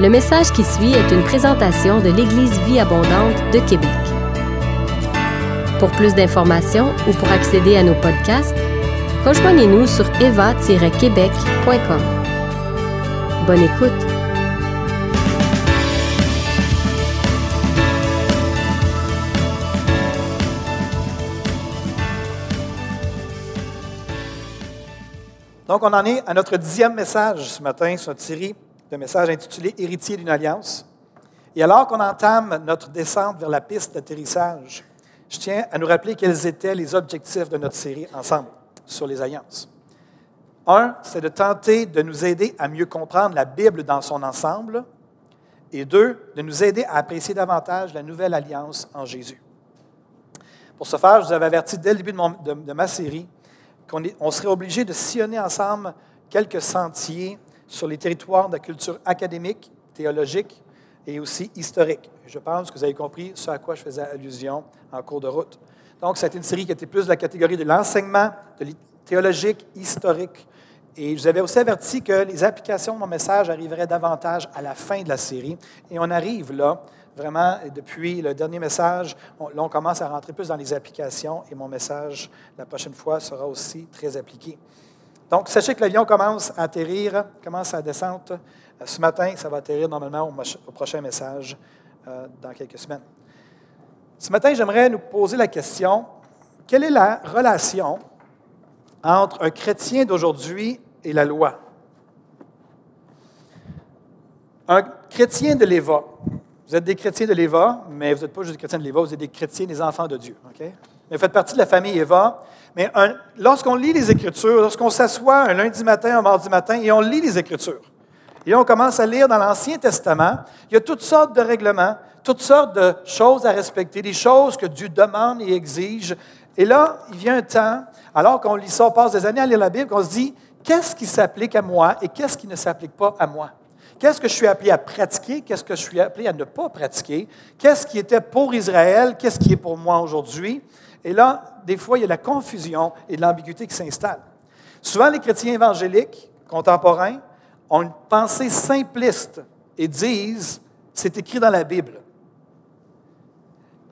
Le message qui suit est une présentation de l'Église Vie Abondante de Québec. Pour plus d'informations ou pour accéder à nos podcasts, rejoignez-nous sur eva-québec.com. Bonne écoute! Donc, on en est à notre dixième message ce matin sur notre de messages intitulé Héritier d'une alliance. Et alors qu'on entame notre descente vers la piste d'atterrissage, je tiens à nous rappeler quels étaient les objectifs de notre série ensemble sur les alliances. Un, c'est de tenter de nous aider à mieux comprendre la Bible dans son ensemble. Et deux, de nous aider à apprécier davantage la nouvelle alliance en Jésus. Pour ce faire, je vous avais averti dès le début de ma série qu'on serait obligé de sillonner ensemble quelques sentiers sur les territoires de la culture académique, théologique et aussi historique. Je pense que vous avez compris ce à quoi je faisais allusion en cours de route. Donc, c'est une série qui était plus de la catégorie de l'enseignement, de théologique, historique. Et je vous avais aussi averti que les applications de mon message arriveraient davantage à la fin de la série. Et on arrive là vraiment, depuis le dernier message, on, là, on commence à rentrer plus dans les applications et mon message, la prochaine fois, sera aussi très appliqué. Donc, sachez que l'avion commence à atterrir, commence à descendre. Euh, ce matin, ça va atterrir normalement au, prochain message euh, dans quelques semaines. Ce matin, j'aimerais nous poser la question, quelle est la relation entre un chrétien d'aujourd'hui et la loi? Un chrétien de l'Éva, vous êtes des chrétiens de l'Éva, mais vous n'êtes pas juste des chrétiens de l'Éva, vous êtes des chrétiens, des enfants de Dieu. Mais vous faites partie de la famille Éva. Mais lorsqu'on lit les Écritures, lorsqu'on s'assoit un lundi matin, un mardi matin, et on lit les Écritures, et on commence à lire dans l'Ancien Testament, il y a toutes sortes de règlements, toutes sortes de choses à respecter, des choses que Dieu demande et exige. Et là, il vient un temps, alors qu'on lit ça, on passe des années à lire la Bible, qu'on se dit, qu'est-ce qui s'applique à moi et qu'est-ce qui ne s'applique pas à moi? Qu'est-ce que je suis appelé à pratiquer? Qu'est-ce que je suis appelé à ne pas pratiquer? Qu'est-ce qui était pour Israël? Qu'est-ce qui est pour moi aujourd'hui? Et là, des fois, il y a la confusion et de l'ambiguïté qui s'installe. Souvent, les chrétiens évangéliques contemporains ont une pensée simpliste et disent c'est écrit dans la Bible.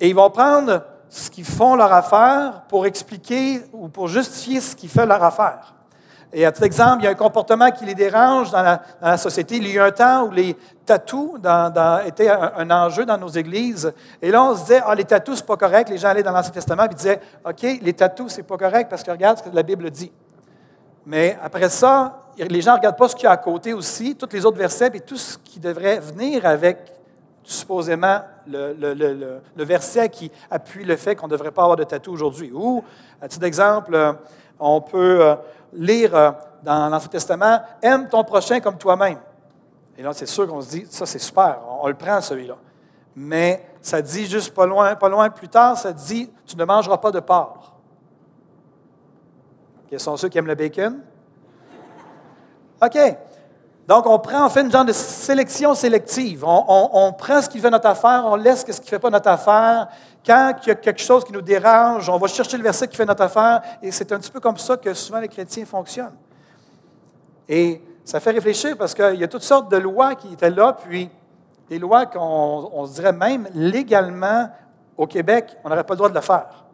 Et ils vont prendre ce qu'ils font leur affaire pour expliquer ou pour justifier ce qui fait leur affaire. Et à tout exemple, il y a un comportement qui les dérange dans la, société. Il y a eu un temps où les tatous étaient un, enjeu dans nos églises. Et là, on se disait, ah, les tatous, c'est pas correct. Les gens allaient dans l'Ancien Testament et disaient, OK, les tatous, c'est pas correct parce que regarde ce que la Bible dit. Mais après ça, les gens ne regardent pas ce qu'il y a à côté aussi, tous les autres versets et tout ce qui devrait venir avec supposément le, le, verset qui appuie le fait qu'on ne devrait pas avoir de tatou aujourd'hui. Ou, à titre d'exemple, on peut euh, lire euh, dans l'Ancien Testament, aime ton prochain comme toi-même. Et là, c'est sûr qu'on se dit, ça c'est super, on, le prend celui-là. Mais ça dit juste pas loin, pas loin plus tard, ça dit, tu ne mangeras pas de porc. Quels sont ceux qui aiment le bacon? OK. Donc, on prend, on fait une genre de sélection sélective. On, prend ce qui fait notre affaire, on laisse ce qui ne fait pas notre affaire. Quand il y a quelque chose qui nous dérange, on va chercher le verset qui fait notre affaire. Et c'est un petit peu comme ça que souvent les chrétiens fonctionnent. Et ça fait réfléchir parce qu'il y a toutes sortes de lois qui étaient là, puis des lois qu'on se dirait même légalement au Québec, on n'aurait pas le droit de le faire.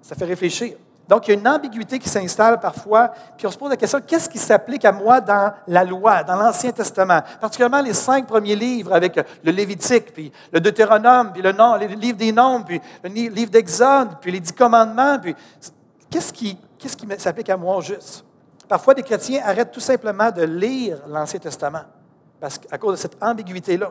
Ça fait réfléchir. Donc, il y a une ambiguïté qui s'installe parfois, puis on se pose la question, qu'est-ce qui s'applique à moi dans la loi, dans l'Ancien Testament? Particulièrement les cinq premiers livres avec le Lévitique, puis le Deutéronome, puis le, livre des Nombres, puis le livre d'Exode, puis les dix commandements, puis qu'est-ce qui, qu'est-ce qui s'applique à moi juste? Parfois, des chrétiens arrêtent tout simplement de lire l'Ancien Testament parce, à cause de cette ambiguïté-là.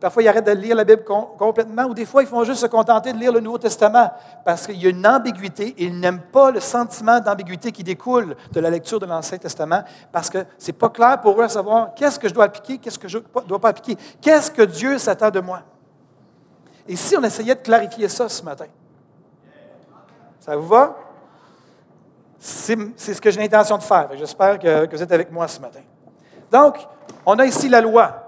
Parfois, ils arrêtent de lire la Bible complètement, ou des fois, ils font juste se contenter de lire le Nouveau Testament parce qu'il y a une ambiguïté ils n'aiment pas le sentiment d'ambiguïté qui découle de la lecture de l'Ancien Testament parce que ce n'est pas clair pour eux à savoir qu'est-ce que je dois appliquer, qu'est-ce que je ne dois pas appliquer, qu'est-ce que Dieu s'attend de moi? Et si on essayait de clarifier ça ce matin? Ça vous va? C'est ce que j'ai l'intention de faire. J'espère que vous êtes avec moi ce matin. Donc, on a ici la loi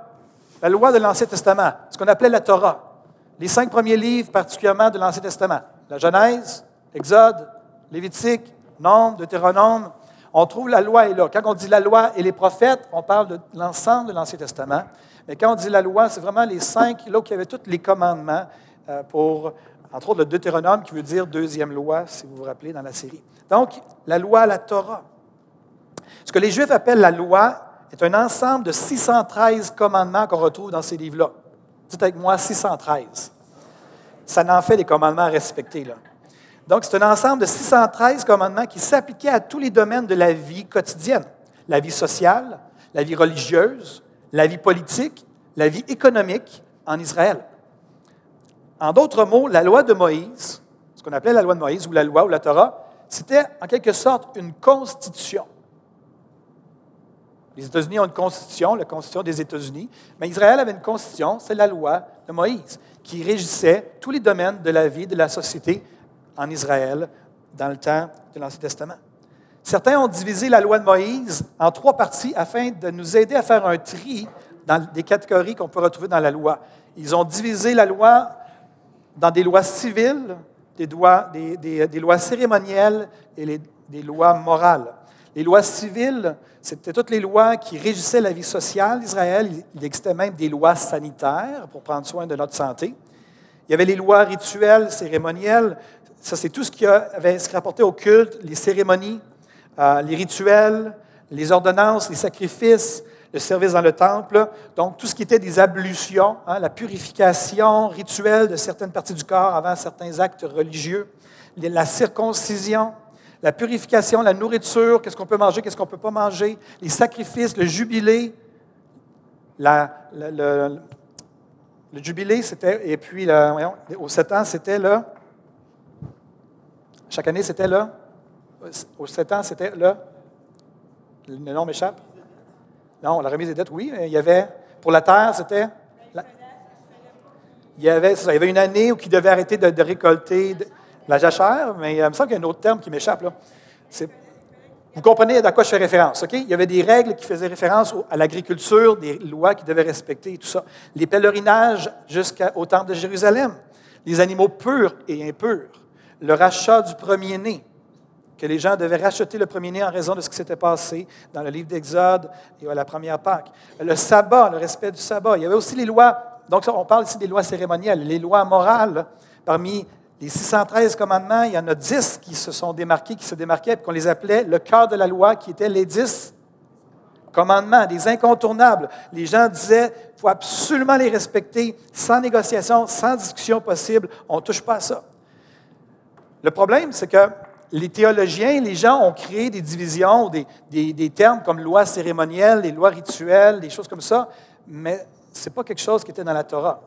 la loi de l'Ancien Testament, ce qu'on appelait la Torah. Les cinq premiers livres, particulièrement de l'Ancien Testament. La Genèse, Exode, Lévitique, Nombre, Deutéronome. On trouve la loi est là. Quand on dit la loi et les prophètes, on parle de l'ensemble de l'Ancien Testament. Mais quand on dit la loi, c'est vraiment les cinq, là où il y avait tous les commandements euh, pour, entre autres, le Deutéronome, qui veut dire deuxième loi, si vous vous rappelez, dans la série. Donc, la loi, la Torah. Ce que les Juifs appellent la loi est un ensemble de 613 commandements qu'on retrouve dans ces livres-là. Dites avec moi 613. Ça n'en fait des commandements à respecter. Là. Donc, c'est un ensemble de 613 commandements qui s'appliquaient à tous les domaines de la vie quotidienne. La vie sociale, la vie religieuse, la vie politique, la vie économique en Israël. En d'autres mots, la loi de Moïse, ce qu'on appelait la loi de Moïse ou la loi ou la Torah, c'était en quelque sorte une constitution. Les États-Unis ont une constitution, la constitution des États-Unis, mais Israël avait une constitution, c'est la loi de Moïse, qui régissait tous les domaines de la vie, de la société en Israël dans le temps de l'Ancien Testament. Certains ont divisé la loi de Moïse en trois parties afin de nous aider à faire un tri dans des catégories qu'on peut retrouver dans la loi. Ils ont divisé la loi dans des lois civiles, des lois, des, lois cérémonielles et des lois morales. Les lois civiles, c'était toutes les lois qui régissaient la vie sociale d'Israël. Il existait même des lois sanitaires pour prendre soin de notre santé. Il y avait les lois rituelles, cérémonielles. Ça, c'est tout ce qui avait se rapportait au culte, les cérémonies, euh, les rituels, les ordonnances, les sacrifices, le service dans le temple. Donc, tout ce qui était des ablutions, hein, la purification rituelle de certaines parties du corps avant certains actes religieux, la circoncision, la purification, la nourriture, qu'est-ce qu'on peut manger, qu'est-ce qu'on ne peut pas manger, les sacrifices, le jubilé. le, jubilé, c'était, et puis, voyons, aux sept ans, c'était le. Chaque année, c'était le. Aux sept ans, c'était le. Le nom m'échappe. Non, la remise des dettes, oui. Il y avait. Pour la terre, c'était. il, y avait, y avait une année où il devait arrêter de récolter la jachère, mais il me semble qu'il y a un autre terme qui m'échappe. Vous comprenez à quoi je fais référence, OK? Il y avait des règles qui faisaient référence à l'agriculture, des lois qui devaient respecter, tout ça. Les pèlerinages jusqu'au temple de Jérusalem, les animaux purs et impurs, le rachat du premier-né, que les gens devaient racheter le premier-né en raison de ce qui s'était passé dans le livre d'Exode et à la première Pâque. Le sabbat, le respect du sabbat. Il y avait aussi les lois, donc on parle ici des lois cérémonielles, les lois morales parmi les 613 commandements, il y en a 10 qui se sont démarqués, qui se démarquaient, qu'on les appelait le cœur de la loi, qui étaient les 10 commandements, des incontournables. Les gens disaient, il faut absolument les respecter, sans négociation, sans discussion possible. On ne touche pas à ça. Le problème, c'est que les théologiens, les gens ont créé des divisions, des, des termes comme loi cérémonielle, les lois rituelles, des choses comme ça, mais ce n'est pas quelque chose qui était dans la Torah.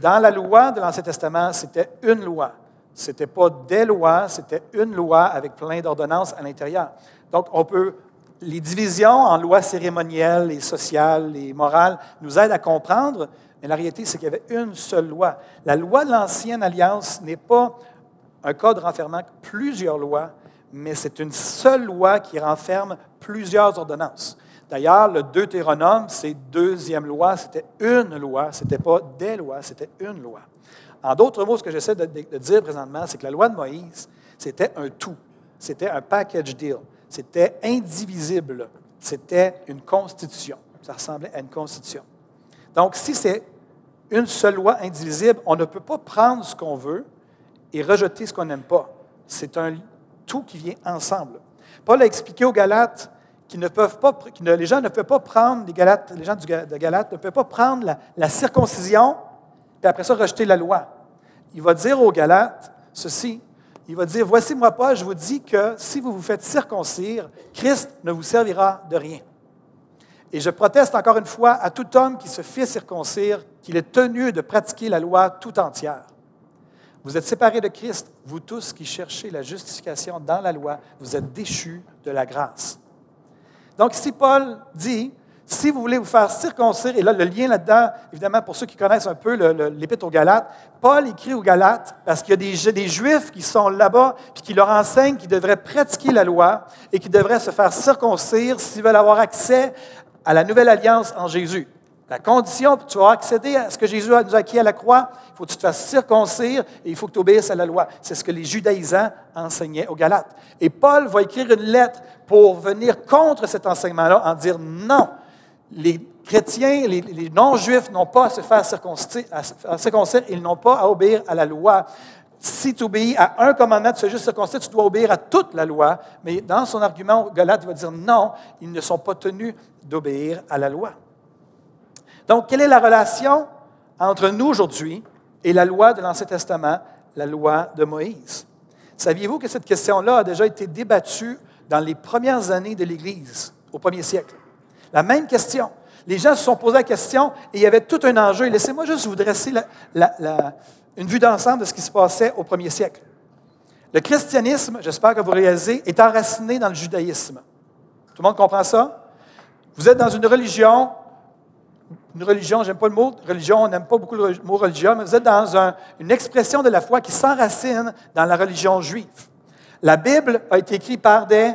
Dans la loi de l'Ancien Testament, c'était une loi. Ce n'était pas des lois, c'était une loi avec plein d'ordonnances à l'intérieur. Donc, on peut. Les divisions en lois cérémonielles et sociales et morales nous aident à comprendre, mais la réalité, c'est qu'il y avait une seule loi. La loi de l'Ancienne Alliance n'est pas un code renfermant plusieurs lois, mais c'est une seule loi qui renferme plusieurs ordonnances. D'ailleurs, le Deutéronome, c'est deuxième loi, c'était une loi, ce n'était pas des lois, c'était une loi. En d'autres mots, ce que j'essaie de, dire présentement, c'est que la loi de Moïse, c'était un tout, c'était un package deal, c'était indivisible, c'était une constitution, ça ressemblait à une constitution. Donc, si c'est une seule loi indivisible, on ne peut pas prendre ce qu'on veut et rejeter ce qu'on n'aime pas. C'est un tout qui vient ensemble. Paul a expliqué aux Galates ne peuvent pas, les gens ne peuvent pas prendre, les, Galates, les gens de Galate ne peuvent pas prendre la, circoncision, et après ça rejeter la loi. Il va dire aux Galates ceci, il va dire, voici moi pas, je vous dis que si vous vous faites circoncire, Christ ne vous servira de rien. Et je proteste encore une fois à tout homme qui se fait circoncire qu'il est tenu de pratiquer la loi tout entière. Vous êtes séparés de Christ, vous tous qui cherchez la justification dans la loi, vous êtes déchus de la grâce. Donc, si Paul dit, si vous voulez vous faire circoncire, et là, le lien là-dedans, évidemment, pour ceux qui connaissent un peu l'Épître aux Galates, Paul écrit aux Galates parce qu'il y a des, Juifs qui sont là-bas, puis qui leur enseignent qu'ils devraient pratiquer la loi et qu'ils devraient se faire circoncire s'ils veulent avoir accès à la nouvelle alliance en Jésus. La condition pour tu vas accéder à ce que Jésus nous a acquis à la croix, il faut que tu te fasses circoncire et il faut que tu obéisses à la loi. C'est ce que les judaïsants enseignaient aux Galates. Et Paul va écrire une lettre pour venir contre cet enseignement-là en dire non. Les chrétiens, les, non-juifs n'ont pas à se faire circoncire, ils n'ont pas à obéir à la loi. Si tu obéis à un commandement, tu fais juste circoncire, tu dois obéir à toute la loi. Mais dans son argument, Galate va dire non, ils ne sont pas tenus d'obéir à la loi. Donc, quelle est la relation entre nous aujourd'hui et la loi de l'Ancien Testament, la loi de Moïse? Saviez-vous que cette question-là a déjà été débattue dans les premières années de l'Église, au premier siècle? La même question. Les gens se sont posés la question et il y avait tout un enjeu. laissez-moi juste vous dresser une vue d'ensemble de ce qui se passait au premier siècle. Le christianisme, j'espère que vous réalisez, est enraciné dans le judaïsme. Tout le monde comprend ça? Vous êtes dans une religion une religion, j'aime pas le mot religion, on n'aime pas beaucoup le mot religion, mais vous êtes dans une expression de la foi qui s'enracine dans la religion juive. La Bible a été écrite par des...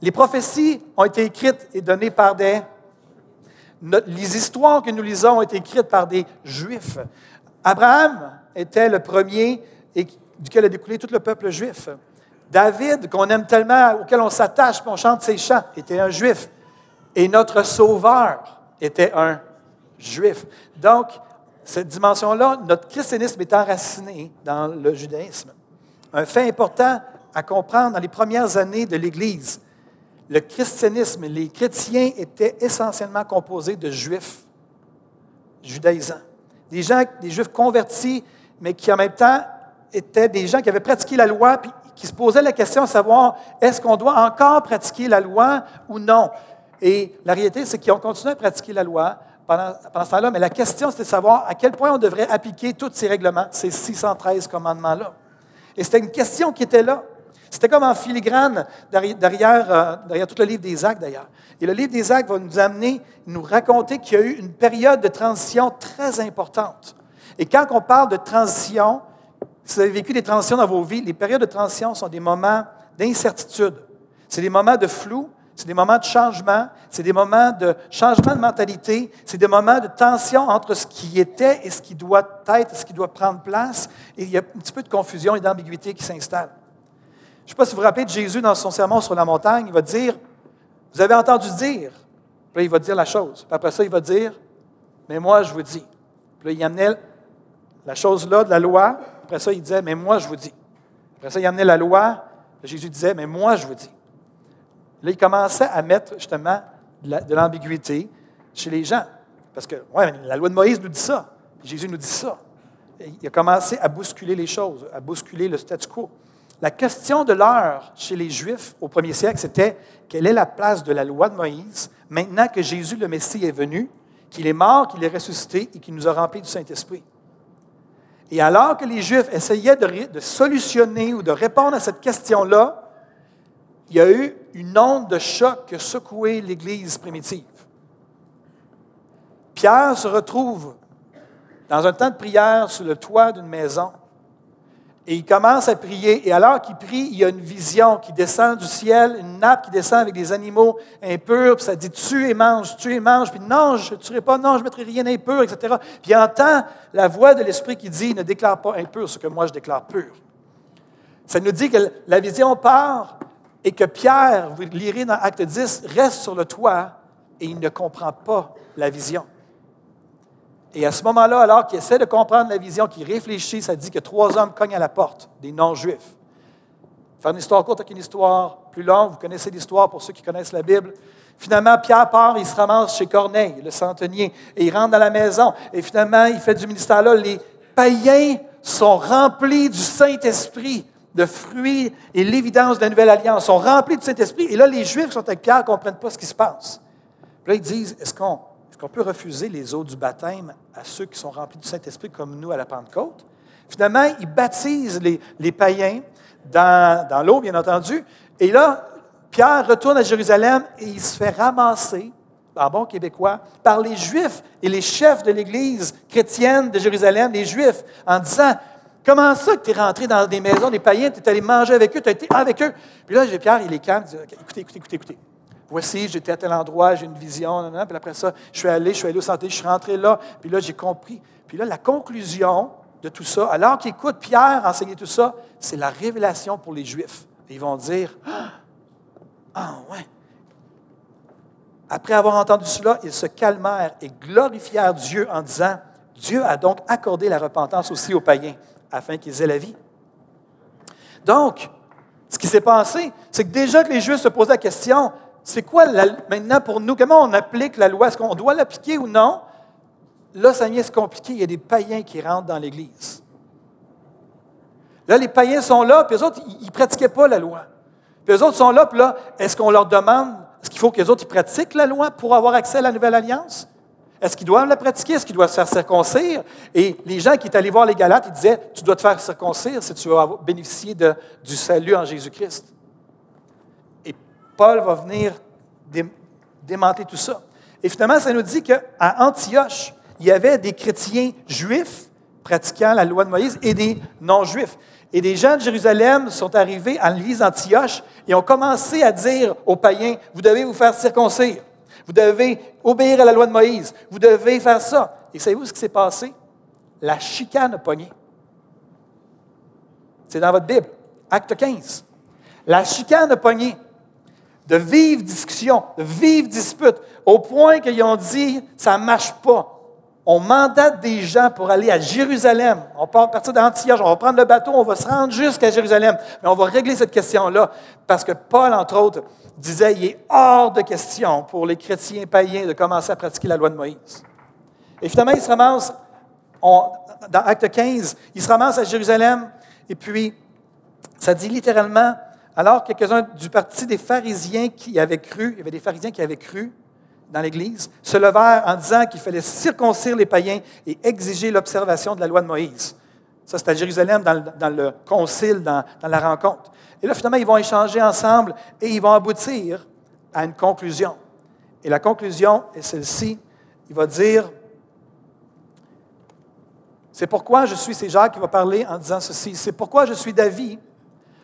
Les prophéties ont été écrites et données par des... Les histoires que nous lisons ont été écrites par des Juifs. Abraham était le premier et duquel a découlé tout le peuple juif. David, qu'on aime tellement, auquel on s'attache, on chante ses chants, était un Juif. Et notre Sauveur, était un juif. Donc, cette dimension-là, notre christianisme est enraciné dans le judaïsme. Un fait important à comprendre dans les premières années de l'Église, le christianisme, les chrétiens étaient essentiellement composés de juifs judaïsants. Des gens, des juifs convertis, mais qui en même temps étaient des gens qui avaient pratiqué la loi, puis qui se posaient la question de savoir est-ce qu'on doit encore pratiquer la loi ou non? Et la réalité, c'est qu'ils ont continué à pratiquer la loi pendant, ce temps-là, mais la question, c'était de savoir à quel point on devrait appliquer tous ces règlements, ces 613 commandements-là. Et c'était une question qui était là. C'était comme en filigrane derrière, euh, derrière, tout le livre des actes, d'ailleurs. Et le livre des actes va nous amener, nous raconter qu'il y a eu une période de transition très importante. Et quand on parle de transition, si vous avez vécu des transitions dans vos vies, les périodes de transition sont des moments d'incertitude. C'est des moments de flou, c'est des moments de changement, c'est des moments de changement de mentalité, c'est des moments de tension entre ce qui était et ce qui doit être, ce qui doit prendre place. Et il y a un petit peu de confusion et d'ambiguïté qui s'installe. Je ne sais pas si vous vous rappelez de Jésus dans son sermon sur la montagne, il va dire, vous avez entendu dire, puis là, il va dire la chose. Puis après ça, il va dire, mais moi, je vous dis. Puis là, il amenait la chose-là de la loi. Après ça, il disait, mais moi, je vous dis. Après ça, il amenait la loi. Jésus disait, mais moi, je vous dis. Là, il commençait à mettre justement de l'ambiguïté chez les gens. Parce que, ouais, la loi de Moïse nous dit ça. Jésus nous dit ça. il a commencé à bousculer les choses, à bousculer le statu quo. La question de l'heure chez les Juifs au premier siècle, c'était quelle est la place de la loi de Moïse maintenant que Jésus le Messie est venu, qu'il est mort, qu'il est ressuscité et qu'il nous a remplis du Saint-Esprit? Et alors que les Juifs essayaient de, de solutionner ou de répondre à cette question-là, il y a eu une onde de choc qui a secoué l'Église primitive. Pierre se retrouve dans un temps de prière sur le toit d'une maison et il commence à prier. Et alors qu'il prie, il y a une vision qui descend du ciel, une nappe qui descend avec des animaux impurs, puis ça dit tue et mange, tue et mange, puis non, je ne tuerai pas, non, je ne mettrai rien d'impur, etc. Puis il entend la voix de l'Esprit qui dit ne déclare pas impur ce que moi je déclare pur. Ça nous dit que la vision part et que Pierre, vous lirez dans Acte 10, reste sur le toit et il ne comprend pas la vision. Et à ce moment-là, alors qu'il essaie de comprendre la vision, qu'il réfléchit, ça dit que trois hommes cognent à la porte, des non-juifs. Faire une histoire courte avec une histoire plus longue, vous connaissez l'histoire pour ceux qui connaissent la Bible. Finalement, Pierre part, il se ramasse chez Corneille, le centenier, et il rentre dans la maison. Et finalement, il fait du ministère là. Les païens sont remplis du Saint-Esprit de fruits et l'évidence de la nouvelle alliance sont remplis de Saint-Esprit. Et là, les Juifs sont avec Pierre ne comprennent pas ce qui se passe. Puis là, ils disent, est-ce qu'on peut refuser les eaux du baptême à ceux qui sont remplis du Saint-Esprit comme nous à la Pentecôte? Finalement, ils baptisent les, païens dans, dans l'eau, bien entendu. Et là, Pierre retourne à Jérusalem et il se fait ramasser, en bon québécois, par les Juifs et les chefs de l'Église chrétienne de Jérusalem, les Juifs, en disant Comment ça que tu es rentré dans des maisons des païens, tu es allé manger avec eux, tu as été avec eux? Puis là, Pierre, il est calme, il dit Écoutez, écoutez, écoutez, écoutez. voici, j'étais à tel endroit, j'ai une vision, puis après ça, je suis allé, je suis allé au santé, je suis rentré là, puis là, j'ai compris. Puis là, la conclusion de tout ça, alors qu'ils écoutent Pierre enseigner tout ça, c'est la révélation pour les Juifs. ils vont dire, ah, ah ouais. Après avoir entendu cela, ils se calmèrent et glorifièrent Dieu en disant, Dieu a donc accordé la repentance aussi aux païens, afin qu'ils aient la vie. Donc, ce qui s'est passé, c'est que déjà que les Juifs se posaient la question, c'est quoi maintenant pour nous, comment on applique la loi? Est-ce qu'on doit l'appliquer ou non? Là, ça vient se compliquer. Il y a des païens qui rentrent dans l'Église. Là, les païens sont là, puis les autres, ils ne pratiquaient pas la loi. Puis les autres sont là, puis là, est-ce qu'on leur demande, est-ce qu'il faut que les autres ils pratiquent la loi pour avoir accès à la nouvelle alliance? Est-ce qu'ils doivent la pratiquer? Est-ce qu'ils doivent se faire circoncire? Et les gens qui étaient allés voir les Galates, ils disaient, tu dois te faire circoncire si tu veux bénéficier du salut en Jésus-Christ. Et Paul va venir démanteler tout ça. Et finalement, ça nous dit qu'à Antioche, il y avait des chrétiens juifs pratiquant la loi de Moïse et des non-juifs. Et des gens de Jérusalem sont arrivés à l'église Antioche et ont commencé à dire aux païens, vous devez vous faire circoncire. Vous devez obéir à la loi de Moïse. Vous devez faire ça. Et savez-vous ce qui s'est passé? La chicane a pogné. C'est dans votre Bible, acte 15. La chicane a pogné. De vives discussions, de vives disputes, au point qu'ils ont dit, ça ne marche pas. On mandate des gens pour aller à Jérusalem. On part partir d'Antioche, on va prendre le bateau, on va se rendre jusqu'à Jérusalem. Mais on va régler cette question-là parce que Paul, entre autres, disait il est hors de question pour les chrétiens païens de commencer à pratiquer la loi de Moïse. Et finalement, il se ramasse, dans Acte 15, il se ramasse à Jérusalem, et puis, ça dit littéralement, alors quelques-uns du parti des pharisiens qui avaient cru, il y avait des pharisiens qui avaient cru dans l'Église, se levèrent en disant qu'il fallait circoncire les païens et exiger l'observation de la loi de Moïse. Ça, c'est à Jérusalem, dans le, concile, dans la rencontre. Et là, finalement, ils vont échanger ensemble et ils vont aboutir à une conclusion. Et la conclusion est celle-ci. Il va dire, c'est pourquoi je suis, c'est Jacques qui va parler en disant ceci, c'est pourquoi je suis d'avis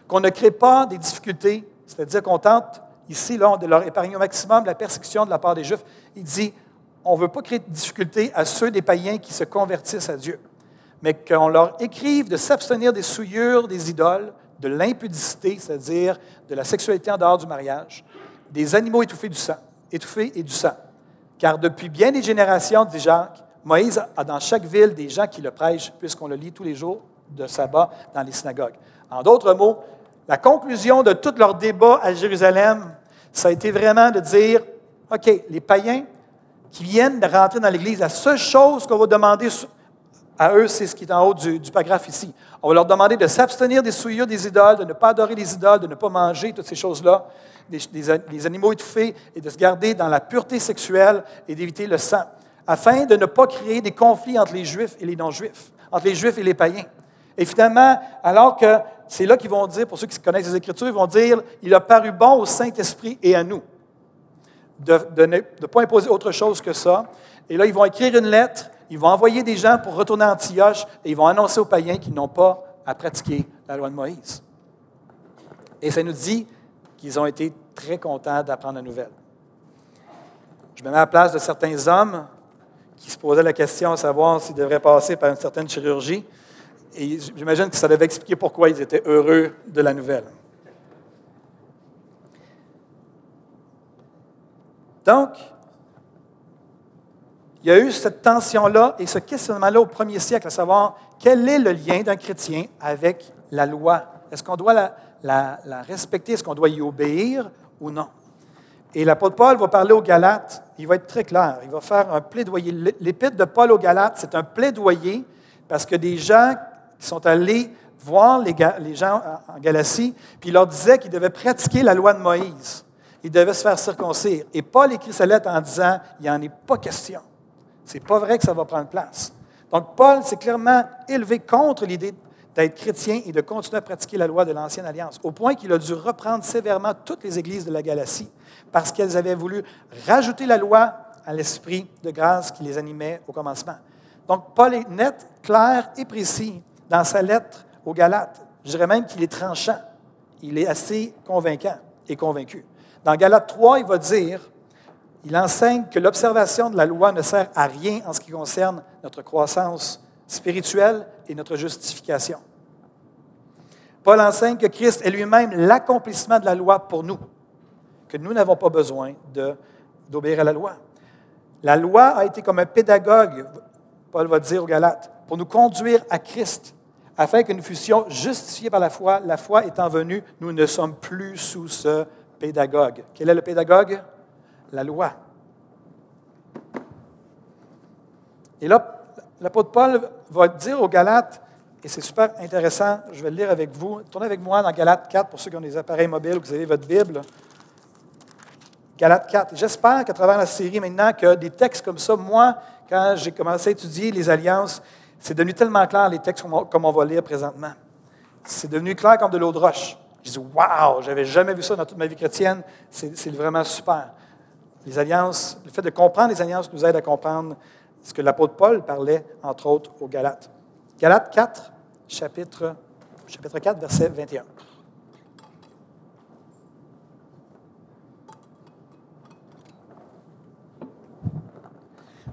qu'on ne crée pas des difficultés, c'est-à-dire qu'on tente ici là, de leur épargner au maximum la persécution de la part des Juifs. Il dit, on ne veut pas créer de difficultés à ceux des païens qui se convertissent à Dieu, mais qu'on leur écrive de s'abstenir des souillures des idoles, de l'impudicité, c'est-à-dire de la sexualité en dehors du mariage, des animaux étouffés du sang, étouffés et du sang. Car depuis bien des générations, dit Jacques, Moïse a dans chaque ville des gens qui le prêchent, puisqu'on le lit tous les jours de sabbat dans les synagogues. En d'autres mots, la conclusion de tout leur débat à Jérusalem, ça a été vraiment de dire, OK, les païens qui viennent de rentrer dans l'Église, la seule chose qu'on va demander à eux, c'est ce qui est en haut du, paragraphe ici. On va leur demander de s'abstenir des souillures des idoles, de ne pas adorer les idoles, de ne pas manger toutes ces choses-là, des, animaux étouffés, et de se garder dans la pureté sexuelle et d'éviter le sang, afin de ne pas créer des conflits entre les Juifs et les non-Juifs, entre les Juifs et les païens. Et finalement, alors que c'est là qu'ils vont dire, pour ceux qui connaissent les Écritures, ils vont dire, il a paru bon au Saint-Esprit et à nous de ne pas imposer autre chose que ça. Et là, ils vont écrire une lettre ils vont envoyer des gens pour retourner à Antioche et ils vont annoncer aux païens qu'ils n'ont pas à pratiquer la loi de Moïse. Et ça nous dit qu'ils ont été très contents d'apprendre la nouvelle. Je me mets à la place de certains hommes qui se posaient la question à savoir s'ils devraient passer par une certaine chirurgie. Et j'imagine que ça devait expliquer pourquoi ils étaient heureux de la nouvelle. Donc, il y a eu cette tension-là et ce questionnement-là au premier siècle, à savoir quel est le lien d'un chrétien avec la loi? Est-ce qu'on doit la, respecter? Est-ce qu'on doit y obéir ou non? Et l'apôtre Paul va parler aux Galates, il va être très clair, il va faire un plaidoyer. L'épître de Paul aux Galates, c'est un plaidoyer parce que des gens qui sont allés voir les, gens en Galatie, puis il leur disait qu'ils devaient pratiquer la loi de Moïse. Ils devaient se faire circoncire. Et Paul écrit sa lettre en disant, il n'y en est pas question. C'est pas vrai que ça va prendre place. Donc, Paul s'est clairement élevé contre l'idée d'être chrétien et de continuer à pratiquer la loi de l'Ancienne Alliance, au point qu'il a dû reprendre sévèrement toutes les églises de la Galatie, parce qu'elles avaient voulu rajouter la loi à l'esprit de grâce qui les animait au commencement. Donc, Paul est net, clair et précis dans sa lettre aux Galates. Je dirais même qu'il est tranchant. Il est assez convaincant et convaincu. Dans Galates 3, il va dire, il enseigne que l'observation de la loi ne sert à rien en ce qui concerne notre croissance spirituelle et notre justification. Paul enseigne que Christ est lui-même l'accomplissement de la loi pour nous, que nous n'avons pas besoin d'obéir à la loi. La loi a été comme un pédagogue, Paul va dire aux Galates, pour nous conduire à Christ, afin que nous fussions justifiés par la foi. La foi étant venue, nous ne sommes plus sous ce pédagogue. Quel est le pédagogue? La loi. Et là, l'apôtre Paul va dire aux Galates, et c'est super intéressant, je vais le lire avec vous. Tournez avec moi dans Galates 4 pour ceux qui ont des appareils mobiles, que vous avez votre Bible. Galates 4. J'espère qu'à travers la série maintenant, que des textes comme ça, moi, quand j'ai commencé à étudier les alliances, c'est devenu tellement clair les textes comme on va lire présentement. C'est devenu clair comme de l'eau de roche. Je dis, waouh, j'avais jamais vu ça dans toute ma vie chrétienne. C'est vraiment super. Les alliances, le fait de comprendre les alliances nous aide à comprendre ce que l'apôtre Paul parlait, entre autres, aux Galates. Galates 4, chapitre, chapitre 4, verset 21.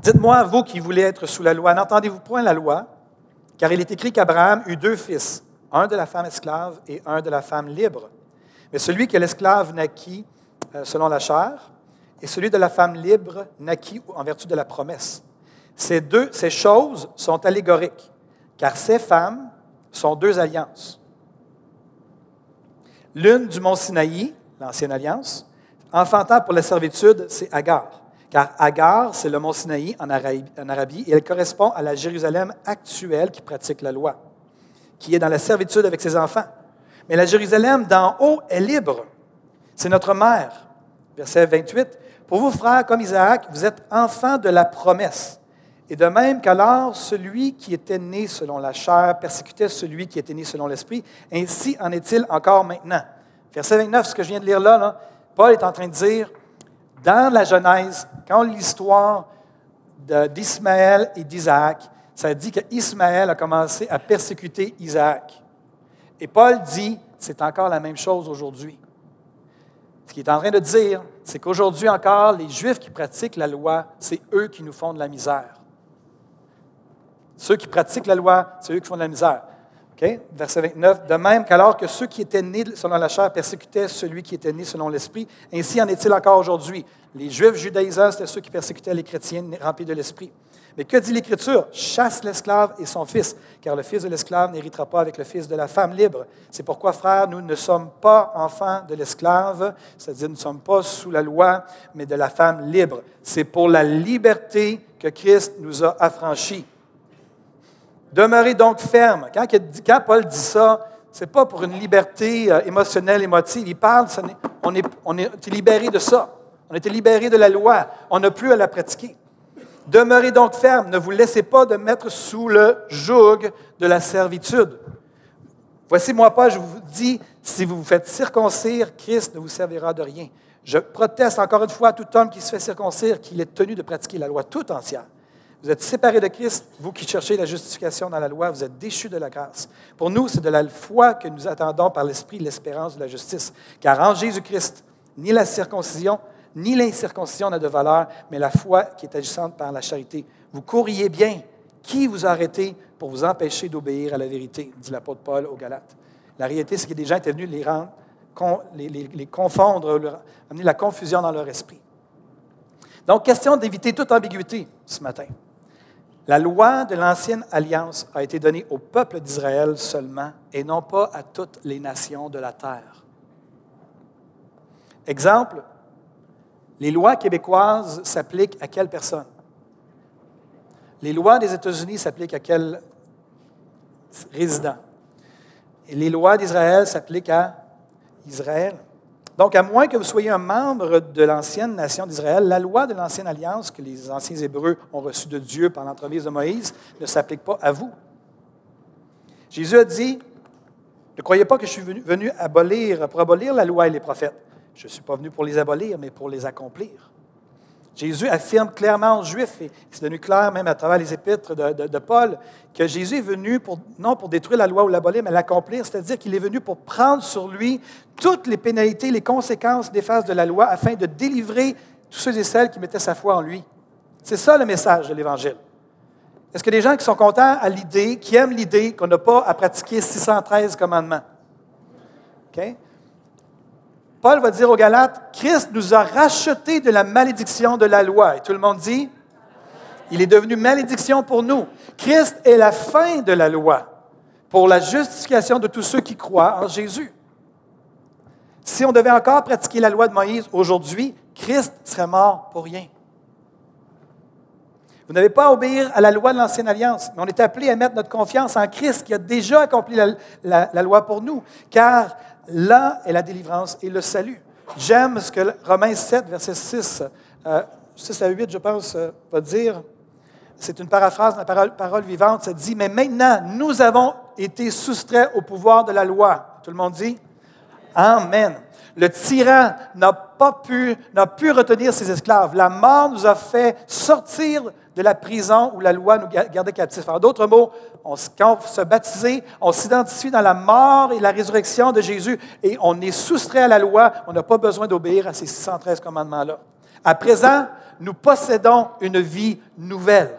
Dites-moi, vous qui voulez être sous la loi, n'entendez-vous point la loi? Car il est écrit qu'Abraham eut deux fils, un de la femme esclave et un de la femme libre. Mais celui que l'esclave naquit euh, selon la chair, et celui de la femme libre naquit en vertu de la promesse. Ces deux, ces choses sont allégoriques, car ces femmes sont deux alliances. L'une du mont Sinaï, l'ancienne alliance, enfantant pour la servitude, c'est Agar car Agar, c'est le mont Sinaï en Arabie, et elle correspond à la Jérusalem actuelle qui pratique la loi, qui est dans la servitude avec ses enfants. Mais la Jérusalem d'en haut est libre. C'est notre mère. Verset 28. Pour vous, frères, comme Isaac, vous êtes enfants de la promesse. Et de même qu'alors celui qui était né selon la chair persécutait celui qui était né selon l'esprit, ainsi en est-il encore maintenant. Verset 29, ce que je viens de lire là, Paul est en train de dire, dans la Genèse, quand l'histoire d'Ismaël et d'Isaac, ça dit qu'Ismaël a commencé à persécuter Isaac. Et Paul dit, c'est encore la même chose aujourd'hui. Ce qu'il est en train de dire, c'est qu'aujourd'hui encore, les Juifs qui pratiquent la loi, c'est eux qui nous font de la misère. Ceux qui pratiquent la loi, c'est eux qui font de la misère. Verset 29. De même qu'alors que ceux qui étaient nés selon la chair persécutaient celui qui était né selon l'esprit, ainsi en est-il encore aujourd'hui. Les Juifs judaïsants, c'était ceux qui persécutaient les chrétiens remplis de l'esprit. Mais que dit l'Écriture? Chasse l'esclave et son fils, car le fils de l'esclave n'héritera pas avec le fils de la femme libre. C'est pourquoi, frères, nous ne sommes pas enfants de l'esclave, c'est-à-dire nous ne sommes pas sous la loi, mais de la femme libre. C'est pour la liberté que Christ nous a affranchis. Demeurez donc ferme. Quand, Paul dit ça, ce n'est pas pour une liberté euh, émotionnelle, émotive. Il parle, on, est, on est libéré de ça. On a été libéré de la loi. On n'a plus à la pratiquer. Demeurez donc ferme. Ne vous laissez pas de mettre sous le joug de la servitude. Voici moi pas, je vous dis, si vous vous faites circoncire, Christ ne vous servira de rien. Je proteste encore une fois à tout homme qui se fait circoncire qu'il est tenu de pratiquer la loi tout entière. Vous êtes séparés de Christ, vous qui cherchez la justification dans la loi, vous êtes déchus de la grâce. Pour nous, c'est de la foi que nous attendons par l'Esprit l'espérance de la justice. Car en Jésus-Christ, ni la circoncision, ni l'incirconcision n'a de valeur, mais la foi qui est agissante par la charité. Vous courriez bien. Qui vous a arrêté pour vous empêcher d'obéir à la vérité, dit l'apôtre Paul aux Galates. La réalité, c'est que des gens étaient venus les, rendre, les, confondre, amener la confusion dans leur esprit. Donc, question d'éviter toute ambiguïté ce matin. La loi de l'ancienne alliance a été donnée au peuple d'Israël seulement et non pas à toutes les nations de la terre. Exemple, les lois québécoises s'appliquent à quelle personne? Les lois des États-Unis s'appliquent à quel résident? Les lois d'Israël s'appliquent à Israël. Donc, à moins que vous soyez un membre de l'ancienne nation d'Israël, la loi de l'ancienne alliance que les anciens Hébreux ont reçue de Dieu par l'entremise de Moïse ne s'applique pas à vous. Jésus a dit, ne croyez pas que je suis venu, abolir, pour abolir la loi et les prophètes. Je ne suis pas venu pour les abolir, mais pour les accomplir. Jésus affirme clairement aux Juifs, et c'est devenu clair même à travers les épîtres de, Paul, que Jésus est venu pour, non pour détruire la loi ou l'abolir, mais l'accomplir, c'est-à-dire qu'il est venu pour prendre sur lui toutes les pénalités, les conséquences des phases de la loi, afin de délivrer tous ceux et celles qui mettaient sa foi en lui. C'est ça le message de l'Évangile. Est-ce que des gens qui sont contents à l'idée, qui aiment l'idée qu'on n'a pas à pratiquer 613 commandements? Paul va dire aux Galates, Christ nous a rachetés de la malédiction de la loi. Et tout le monde dit, il est devenu malédiction pour nous. Christ est la fin de la loi pour la justification de tous ceux qui croient en Jésus. Si on devait encore pratiquer la loi de Moïse aujourd'hui, Christ serait mort pour rien. Vous n'avez pas à obéir à la loi de l'Ancienne Alliance, mais on est appelé à mettre notre confiance en Christ qui a déjà accompli la, la loi pour nous, car Là est la délivrance et le salut. J'aime ce que Romains 7, verset 6, 6 euh, à 8, je pense, euh, va dire. C'est une paraphrase de la parole, parole, vivante. Ça dit Mais maintenant, nous avons été soustraits au pouvoir de la loi. Tout le monde dit Amen. Le tyran n'a pas pu, n'a pu retenir ses esclaves. La mort nous a fait sortir de la prison où la loi nous gardait captifs. En d'autres mots, on, quand on se baptiser, on s'identifie dans la mort et la résurrection de Jésus et on est soustrait à la loi. On n'a pas besoin d'obéir à ces 613 commandements-là. À présent, nous possédons une vie nouvelle.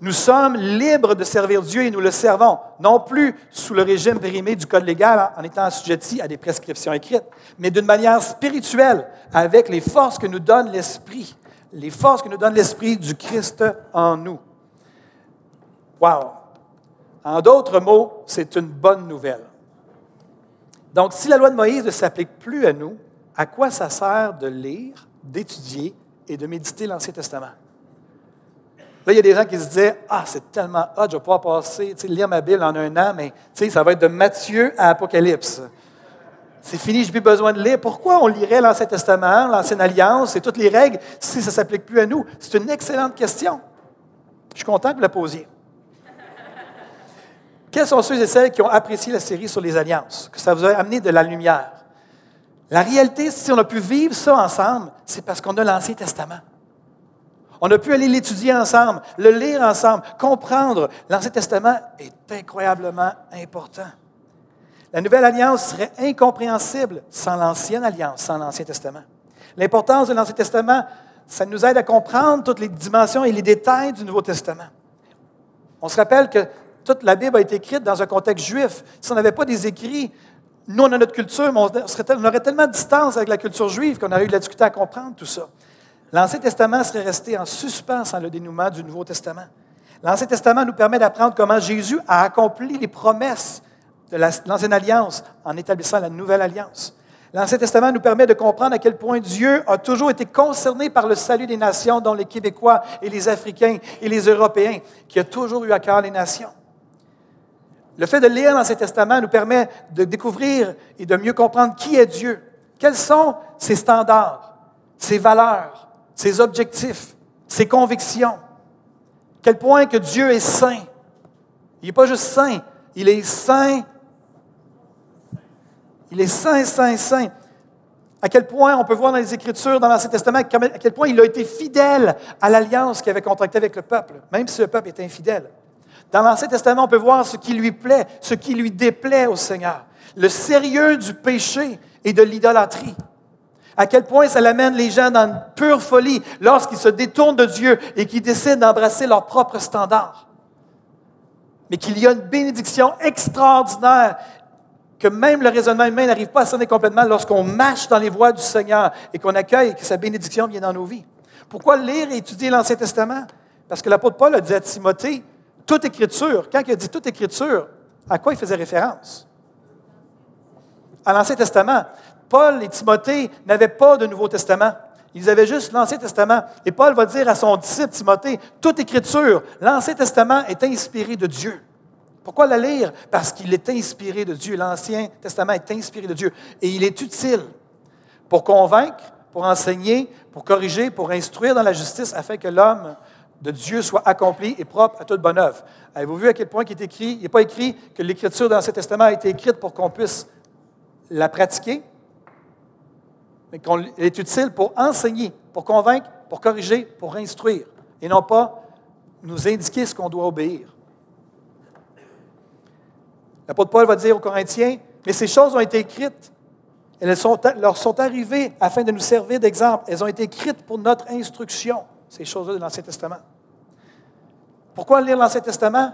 Nous sommes libres de servir Dieu et nous le servons, non plus sous le régime périmé du Code légal en étant assujettis à des prescriptions écrites, mais d'une manière spirituelle, avec les forces que nous donne l'Esprit, les forces que nous donne l'Esprit du Christ en nous. Wow! En d'autres mots, c'est une bonne nouvelle. Donc, si la loi de Moïse ne s'applique plus à nous, à quoi ça sert de lire, d'étudier et de méditer l'Ancien Testament? Là, il y a des gens qui se disaient Ah, c'est tellement hot, je vais pouvoir passer, lire ma Bible en un an, mais ça va être de Matthieu à Apocalypse. C'est fini, je n'ai plus besoin de lire. Pourquoi on lirait l'Ancien Testament, l'Ancienne Alliance et toutes les règles si ça ne s'applique plus à nous? C'est une excellente question. Je suis content que vous la posiez. Quels sont ceux et celles qui ont apprécié la série sur les alliances, que ça vous a amené de la lumière? La réalité, si on a pu vivre ça ensemble, c'est parce qu'on a l'Ancien Testament. On a pu aller l'étudier ensemble, le lire ensemble, comprendre. L'Ancien Testament est incroyablement important. La nouvelle alliance serait incompréhensible sans l'ancienne alliance, sans l'Ancien Testament. L'importance de l'Ancien Testament, ça nous aide à comprendre toutes les dimensions et les détails du Nouveau Testament. On se rappelle que toute la Bible a été écrite dans un contexte juif. Si on n'avait pas des écrits, nous, on a notre culture, mais on, aurait tellement de distance avec la culture juive qu'on aurait eu de la difficulté à comprendre tout ça. L'Ancien Testament serait resté en suspens sans le dénouement du Nouveau Testament. L'Ancien Testament nous permet d'apprendre comment Jésus a accompli les promesses de l'Ancienne Alliance en établissant la Nouvelle Alliance. L'Ancien Testament nous permet de comprendre à quel point Dieu a toujours été concerné par le salut des nations, dont les Québécois et les Africains et les Européens, qui a toujours eu à cœur les nations. Le fait de lire l'Ancien Testament nous permet de découvrir et de mieux comprendre qui est Dieu, quels sont ses standards, ses valeurs, ses objectifs, ses convictions. Quel point que Dieu est saint. Il n'est pas juste saint, il est saint. Il est saint, saint, saint. À quel point on peut voir dans les Écritures, dans l'Ancien Testament, à quel point il a été fidèle à l'alliance qu'il avait contractée avec le peuple, même si le peuple était infidèle. Dans l'Ancien Testament, on peut voir ce qui lui plaît, ce qui lui déplaît au Seigneur, le sérieux du péché et de l'idolâtrie à quel point ça l'amène les gens dans une pure folie lorsqu'ils se détournent de Dieu et qu'ils décident d'embrasser leurs propres standards. Mais qu'il y a une bénédiction extraordinaire que même le raisonnement humain n'arrive pas à cerner complètement lorsqu'on marche dans les voies du Seigneur et qu'on accueille que sa bénédiction vient dans nos vies. Pourquoi lire et étudier l'Ancien Testament? Parce que l'apôtre Paul a dit à Timothée, toute écriture, quand il a dit toute écriture, à quoi il faisait référence? À l'Ancien Testament. Paul et Timothée n'avaient pas de Nouveau Testament. Ils avaient juste l'Ancien Testament. Et Paul va dire à son disciple Timothée, toute écriture, l'Ancien Testament est inspiré de Dieu. Pourquoi la lire? Parce qu'il est inspiré de Dieu. L'Ancien Testament est inspiré de Dieu. Et il est utile pour convaincre, pour enseigner, pour corriger, pour instruire dans la justice, afin que l'homme de Dieu soit accompli et propre à toute bonne œuvre. Avez-vous vu à quel point il est écrit? Il n'est pas écrit que l'écriture de l'Ancien Testament a été écrite pour qu'on puisse la pratiquer, mais qu'elle est utile pour enseigner, pour convaincre pour corriger, pour instruire, et non pas nous indiquer ce qu'on doit obéir. L'apôtre Paul va dire aux Corinthiens, mais ces choses ont été écrites, elles leur sont arrivées afin de nous servir d'exemple. Elles ont été écrites pour notre instruction, ces choses-là de l'Ancien Testament. Pourquoi lire l'Ancien Testament?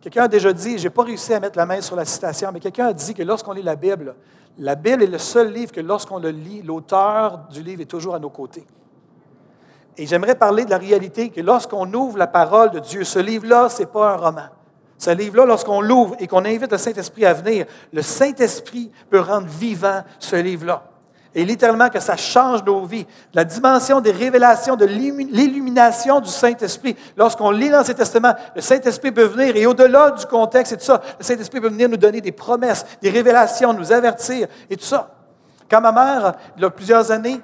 Quelqu'un a déjà dit, je n'ai pas réussi à mettre la main sur la citation, mais quelqu'un a dit que lorsqu'on lit la Bible, la Bible est le seul livre que lorsqu'on le lit, l'auteur du livre est toujours à nos côtés. Et j'aimerais parler de la réalité que lorsqu'on ouvre la parole de Dieu, ce livre-là, ce n'est pas un roman. Ce livre-là, lorsqu'on l'ouvre et qu'on invite le Saint-Esprit à venir, le Saint-Esprit peut rendre vivant ce livre-là. Et littéralement que ça change nos vies. La dimension des révélations, de l'illumination du Saint-Esprit. Lorsqu'on lit l'Ancien Testament, le Saint-Esprit peut venir, et au-delà du contexte et tout ça, le Saint-Esprit peut venir nous donner des promesses, des révélations, nous avertir et tout ça. Quand ma mère, il y a plusieurs années,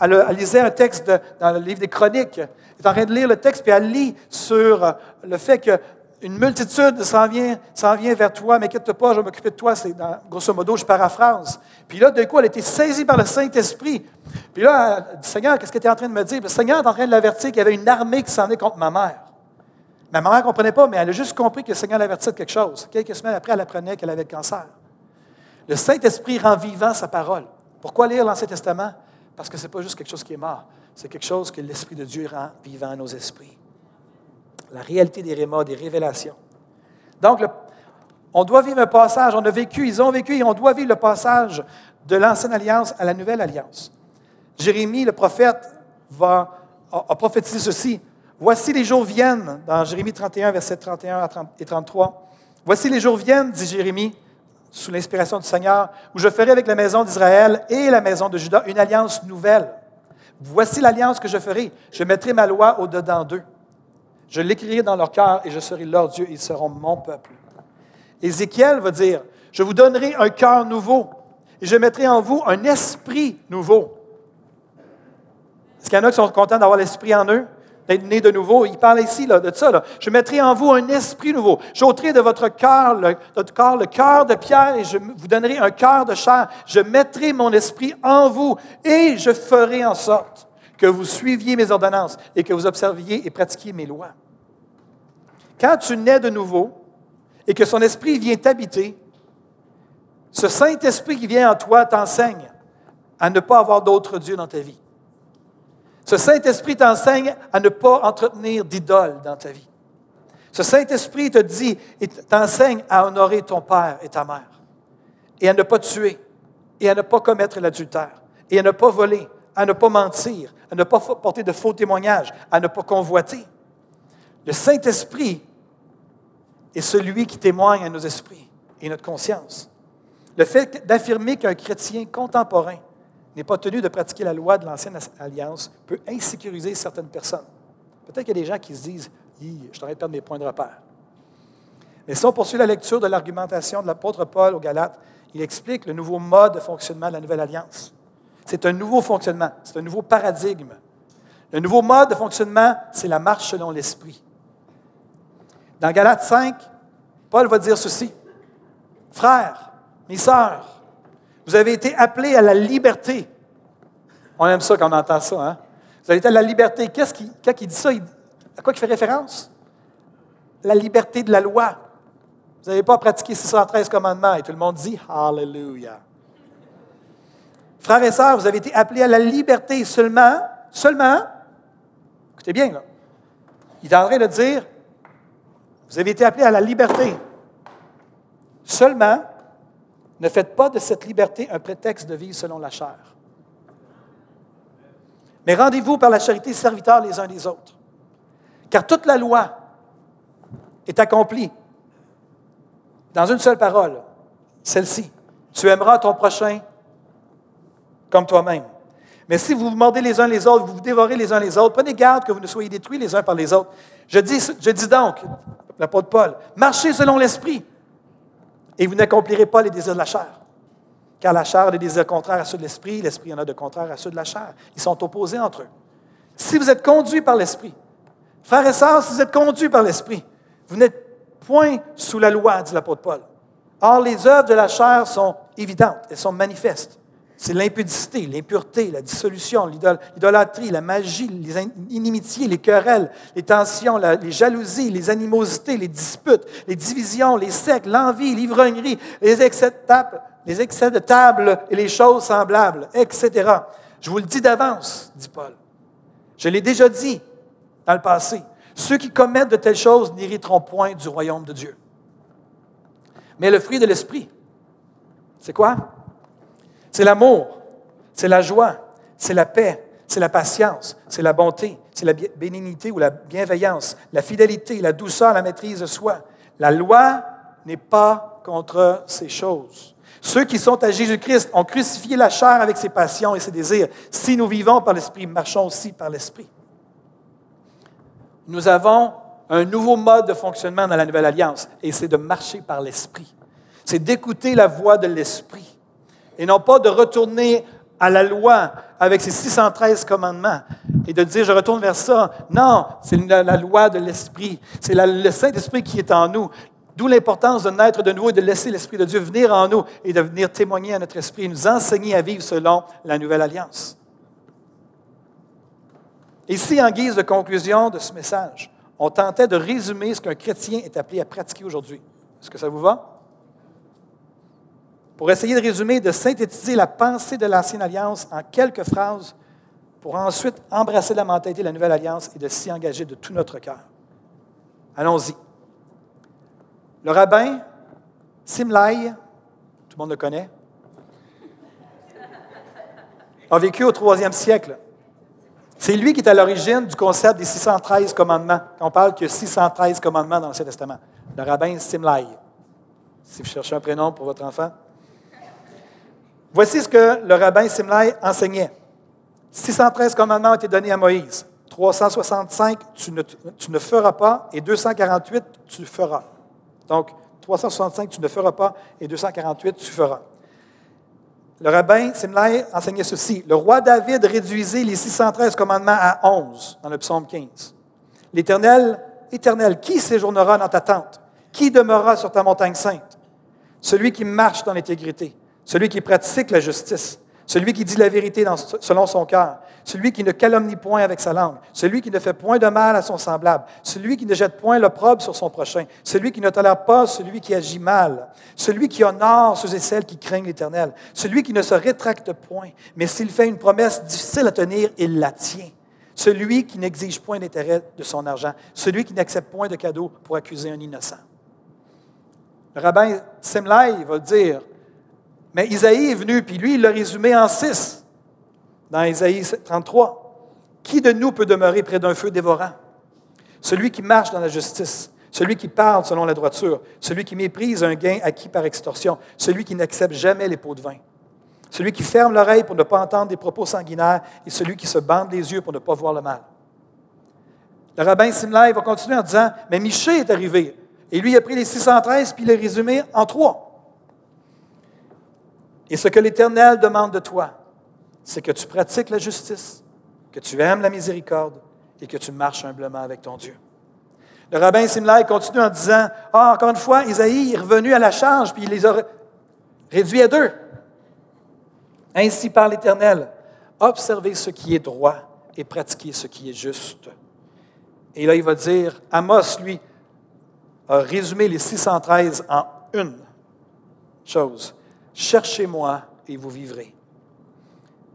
elle, lisait un texte dans le livre des Chroniques. Elle est en train de lire le texte, puis elle lit sur le fait que une multitude s'en vient, vient vers toi, mais inquiète pas, je vais m'occuper de toi. C'est grosso modo, je paraphrase. Puis là, d'un coup, elle a été saisie par le Saint-Esprit. Puis là, elle dit Seigneur, qu'est-ce que tu es en train de me dire? Le Seigneur est en train de l'avertir qu'il y avait une armée qui s'en est contre ma mère. Ma mère ne comprenait pas, mais elle a juste compris que le Seigneur l'avertit de quelque chose. Quelques semaines après, elle apprenait qu'elle avait le cancer. Le Saint-Esprit rend vivant sa parole. Pourquoi lire l'Ancien Testament? Parce que ce n'est pas juste quelque chose qui est mort. C'est quelque chose que l'Esprit de Dieu rend vivant à nos esprits la réalité des rémas, des révélations. Donc, on doit vivre un passage, on a vécu, ils ont vécu, et on doit vivre le passage de l'ancienne alliance à la nouvelle alliance. Jérémie, le prophète, va, a, prophétisé ceci. Voici les jours viennent, dans Jérémie 31, versets 31 et 33. Voici les jours viennent, dit Jérémie, sous l'inspiration du Seigneur, où je ferai avec la maison d'Israël et la maison de Juda une alliance nouvelle. Voici l'alliance que je ferai. Je mettrai ma loi au-dedans d'eux. Je l'écrirai dans leur cœur et je serai leur Dieu, ils seront mon peuple. Ézéchiel va dire, je vous donnerai un cœur nouveau et je mettrai en vous un esprit nouveau. Est-ce qu'il y en a qui sont contents d'avoir l'esprit en eux, d'être nés de nouveau? Il parle ici de ça. Je mettrai en vous un esprit nouveau. J'ôterai de votre cœur le, corps, le cœur de pierre et je vous donnerai un cœur de chair. Je mettrai mon esprit en vous et je ferai en sorte que vous suiviez mes ordonnances et que vous observiez et pratiquiez mes lois. Quand tu nais de nouveau et que son esprit vient t'habiter, ce Saint-Esprit qui vient en toi t'enseigne à ne pas avoir d'autre Dieu dans ta vie. Ce Saint-Esprit t'enseigne à ne pas entretenir d'idoles dans ta vie. Ce Saint-Esprit te dit et t'enseigne à honorer ton père et ta mère, et à ne pas tuer, et à ne pas commettre l'adultère, et à ne pas voler, à ne pas mentir, à ne pas porter de faux témoignages, à ne pas convoiter. Le Saint-Esprit est celui qui témoigne à nos esprits et notre conscience. Le fait d'affirmer qu'un chrétien contemporain n'est pas tenu de pratiquer la loi de l'ancienne alliance peut insécuriser certaines personnes. Peut-être qu'il y a des gens qui se disent Je t'arrête de perdre mes points de repère. Mais si on poursuit la lecture de l'argumentation de l'apôtre Paul aux Galates, il explique le nouveau mode de fonctionnement de la nouvelle alliance. C'est un nouveau fonctionnement, c'est un nouveau paradigme. Le nouveau mode de fonctionnement, c'est la marche selon l'esprit. Dans Galates 5, Paul va dire ceci. Frères, mes sœurs, vous avez été appelés à la liberté. On aime ça quand on entend ça. Hein? Vous avez été à la liberté. Qu'est-ce qui, quand il dit ça, à quoi il fait référence? La liberté de la loi. Vous n'avez pas pratiqué 613 commandements. Et tout le monde dit Hallelujah. Frères et sœurs, vous avez été appelés à la liberté seulement, seulement, écoutez bien, là, il est en train de dire, vous avez été appelés à la liberté. Seulement, ne faites pas de cette liberté un prétexte de vivre selon la chair. Mais rendez-vous par la charité serviteurs les uns des autres. Car toute la loi est accomplie dans une seule parole, celle-ci. Tu aimeras ton prochain comme toi-même. Mais si vous vous mordez les uns les autres, vous vous dévorez les uns les autres, prenez garde que vous ne soyez détruits les uns par les autres. Je dis, je dis donc, l'apôtre Paul, marchez selon l'esprit et vous n'accomplirez pas les désirs de la chair. Car la chair a des désirs contraires à ceux de l'esprit, l'esprit en a de contraires à ceux de la chair. Ils sont opposés entre eux. Si vous êtes conduits par l'esprit, frères et sœurs, si vous êtes conduits par l'esprit, vous n'êtes point sous la loi, dit l'apôtre Paul. Or, les œuvres de la chair sont évidentes, elles sont manifestes C'est l'impudicité, l'impureté, la dissolution, l'idolâtrie, la magie, les inimitiés, les querelles, les tensions, les jalousies, les animosités, les disputes, les divisions, les sectes, l'envie, l'ivrognerie, les excès de table, les excès de table et les choses semblables, etc. Je vous le dis d'avance, dit Paul. Je l'ai déjà dit dans le passé. Ceux qui commettent de telles choses n'hériteront point du royaume de Dieu. Mais le fruit de l'esprit, c'est quoi? C'est l'amour, c'est la joie, c'est la paix, c'est la patience, c'est la bonté, c'est la bénignité ou la bienveillance, la fidélité, la douceur, la maîtrise de soi. La loi n'est pas contre ces choses. Ceux qui sont à Jésus-Christ ont crucifié la chair avec ses passions et ses désirs. Si nous vivons par l'Esprit, marchons aussi par l'Esprit. Nous avons un nouveau mode de fonctionnement dans la Nouvelle Alliance, et c'est de marcher par l'Esprit. C'est d'écouter la voix de l'Esprit, et non pas de retourner à la loi avec ses 613 commandements et de dire je retourne vers ça. Non, c'est la, loi de l'Esprit. C'est le Saint-Esprit qui est en nous. D'où l'importance de naître de nouveau et de laisser l'Esprit de Dieu venir en nous et de venir témoigner à notre esprit et nous enseigner à vivre selon la nouvelle alliance. Ici, en guise de conclusion de ce message, on tentait de résumer ce qu'un chrétien est appelé à pratiquer aujourd'hui. Est-ce que ça vous va? Pour essayer de résumer, de synthétiser la pensée de l'Ancienne Alliance en quelques phrases, pour ensuite embrasser la mentalité de la Nouvelle Alliance et de s'y engager de tout notre cœur. Allons-y. Le rabbin Simlai, tout le monde le connaît, a vécu au troisième siècle. C'est lui qui est à l'origine du concept des 613 commandements. On parle qu'il y a 613 commandements dans l'Ancien Testament. Le rabbin Simlai. Si vous cherchez un prénom pour votre enfant. Voici ce que le rabbin Simlai enseignait. 613 commandements ont été donnés à Moïse. 365, tu ne, tu ne feras pas, et 248, tu feras. Donc, 365, tu ne feras pas, et 248, tu feras. Le rabbin Simlai enseignait ceci. Le roi David réduisait les 613 commandements à 11 dans le psaume 15. L'Éternel, Éternel, qui séjournera dans ta tente? Qui demeurera sur ta montagne sainte? Celui qui marche dans l'intégrité, celui qui pratique la justice, celui qui dit la vérité selon son cœur, celui qui ne calomnie point avec sa langue, celui qui ne fait point de mal à son semblable, celui qui ne jette point l'opprobre sur son prochain, celui qui ne tolère pas celui qui agit mal, celui qui honore ceux et celles qui craignent l'Éternel, celui qui ne se rétracte point, mais s'il fait une promesse difficile à tenir, il la tient. Celui qui n'exige point d'intérêt de son argent, celui qui n'accepte point de cadeau pour accuser un innocent. Le rabbin Semlai va le dire, mais Isaïe est venu, puis lui, il l'a résumé en six, dans Isaïe 33. Qui de nous peut demeurer près d'un feu dévorant? Celui qui marche dans la justice, celui qui parle selon la droiture, celui qui méprise un gain acquis par extorsion, celui qui n'accepte jamais les pots de vin, celui qui ferme l'oreille pour ne pas entendre des propos sanguinaires et celui qui se bande les yeux pour ne pas voir le mal. Le rabbin Simlai va continuer en disant, mais Miché est arrivé, et lui a pris les 613 puis il l'a résumé en trois. Et ce que l'Éternel demande de toi, c'est que tu pratiques la justice, que tu aimes la miséricorde et que tu marches humblement avec ton Dieu. Le rabbin Simlai continue en disant Ah, encore une fois, Isaïe est revenu à la charge, puis il les a réduits à deux. Ainsi par l'Éternel, observez ce qui est droit et pratiquez ce qui est juste. Et là, il va dire Amos, lui, a résumé les 613 en une chose Cherchez-moi et vous vivrez.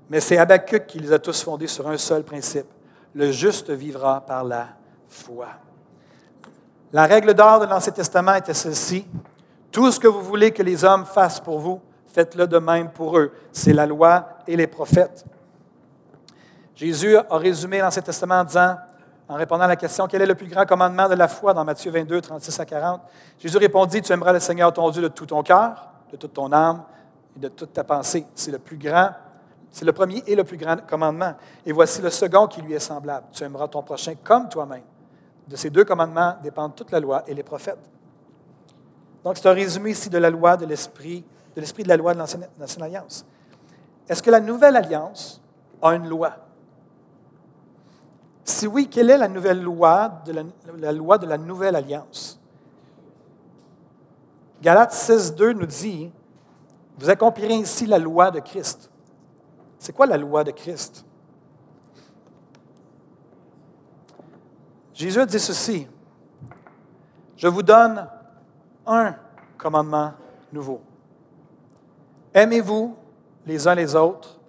Mais c'est Habakkuk qui les a tous fondés sur un seul principe. Le juste vivra par la foi. La règle d'or de l'Ancien Testament était celle-ci. Tout ce que vous voulez que les hommes fassent pour vous, faites-le de même pour eux. C'est la loi et les prophètes. Jésus a résumé l'Ancien Testament en disant, en répondant à la question, quel est le plus grand commandement de la foi dans Matthieu 22, 36 à 40, Jésus répondit, tu aimeras le Seigneur ton Dieu de tout ton cœur, de toute ton âme et de toute ta pensée. C'est le plus grand, c'est le premier et le plus grand commandement. Et voici le second qui lui est semblable. Tu aimeras ton prochain comme toi-même. De ces deux commandements dépendent toute la loi et les prophètes. Donc, c'est un résumé ici de la loi de l'esprit, de l'esprit de la loi de l'Ancienne Alliance. Est-ce que la Nouvelle Alliance a une loi? Si oui, quelle est la nouvelle loi la loi de la Nouvelle Alliance? Galates 6, 2 nous dit Vous accomplirez ainsi la loi de Christ. C'est quoi la loi de Christ? Jésus dit ceci. Je vous donne un commandement nouveau. Aimez-vous les uns les autres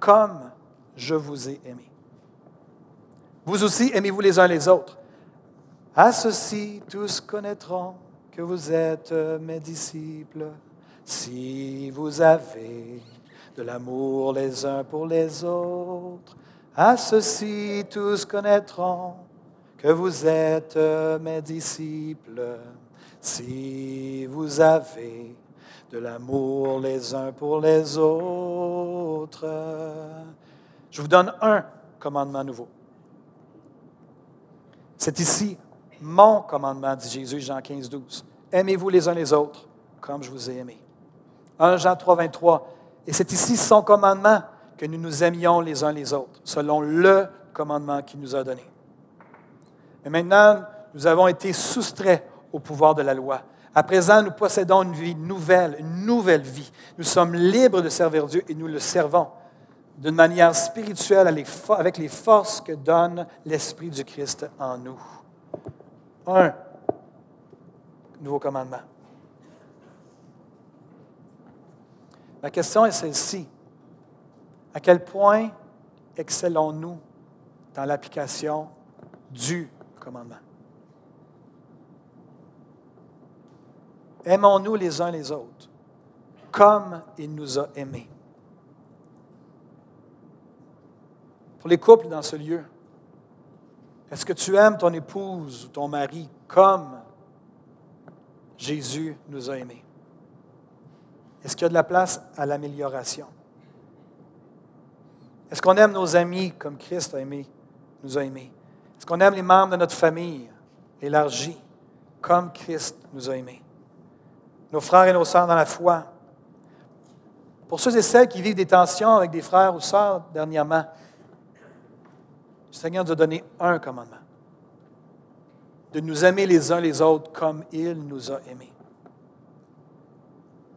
comme je vous ai aimé. Vous aussi, aimez-vous les uns les autres. À ceci, tous connaîtront que vous êtes mes disciples si vous avez de l'amour les uns pour les autres. À ceci, tous connaîtront que vous êtes mes disciples si vous avez de l'amour les uns pour les autres. Je vous donne un commandement nouveau. C'est ici mon commandement, dit Jésus, Jean 15, 12. Aimez-vous les uns les autres comme je vous ai aimé. 1 Jean 3, 23. Et c'est ici son commandement que nous nous aimions les uns les autres, selon le commandement qu'il nous a donné. Mais maintenant, nous avons été soustraits au pouvoir de la loi. À présent, nous possédons une vie nouvelle, une nouvelle vie. Nous sommes libres de servir Dieu et nous le servons d'une manière spirituelle avec les forces que donne l'Esprit du Christ en nous. Un nouveau commandement. La question est celle-ci. À quel point excellons-nous dans l'application du commandement? Aimons-nous les uns les autres comme il nous a aimés? Pour les couples dans ce lieu, est-ce que tu aimes ton épouse ou ton mari comme Jésus nous a aimés? Est-ce qu'il y a de la place à l'amélioration? Est-ce qu'on aime nos amis comme Christ a aimé, nous a aimés? Est-ce qu'on aime les membres de notre famille élargie comme Christ nous a aimés? Nos frères et nos sœurs dans la foi. Pour ceux et celles qui vivent des tensions avec des frères ou sœurs dernièrement, le Seigneur nous a donné un commandement. De nous aimer les uns les autres comme il nous a aimés.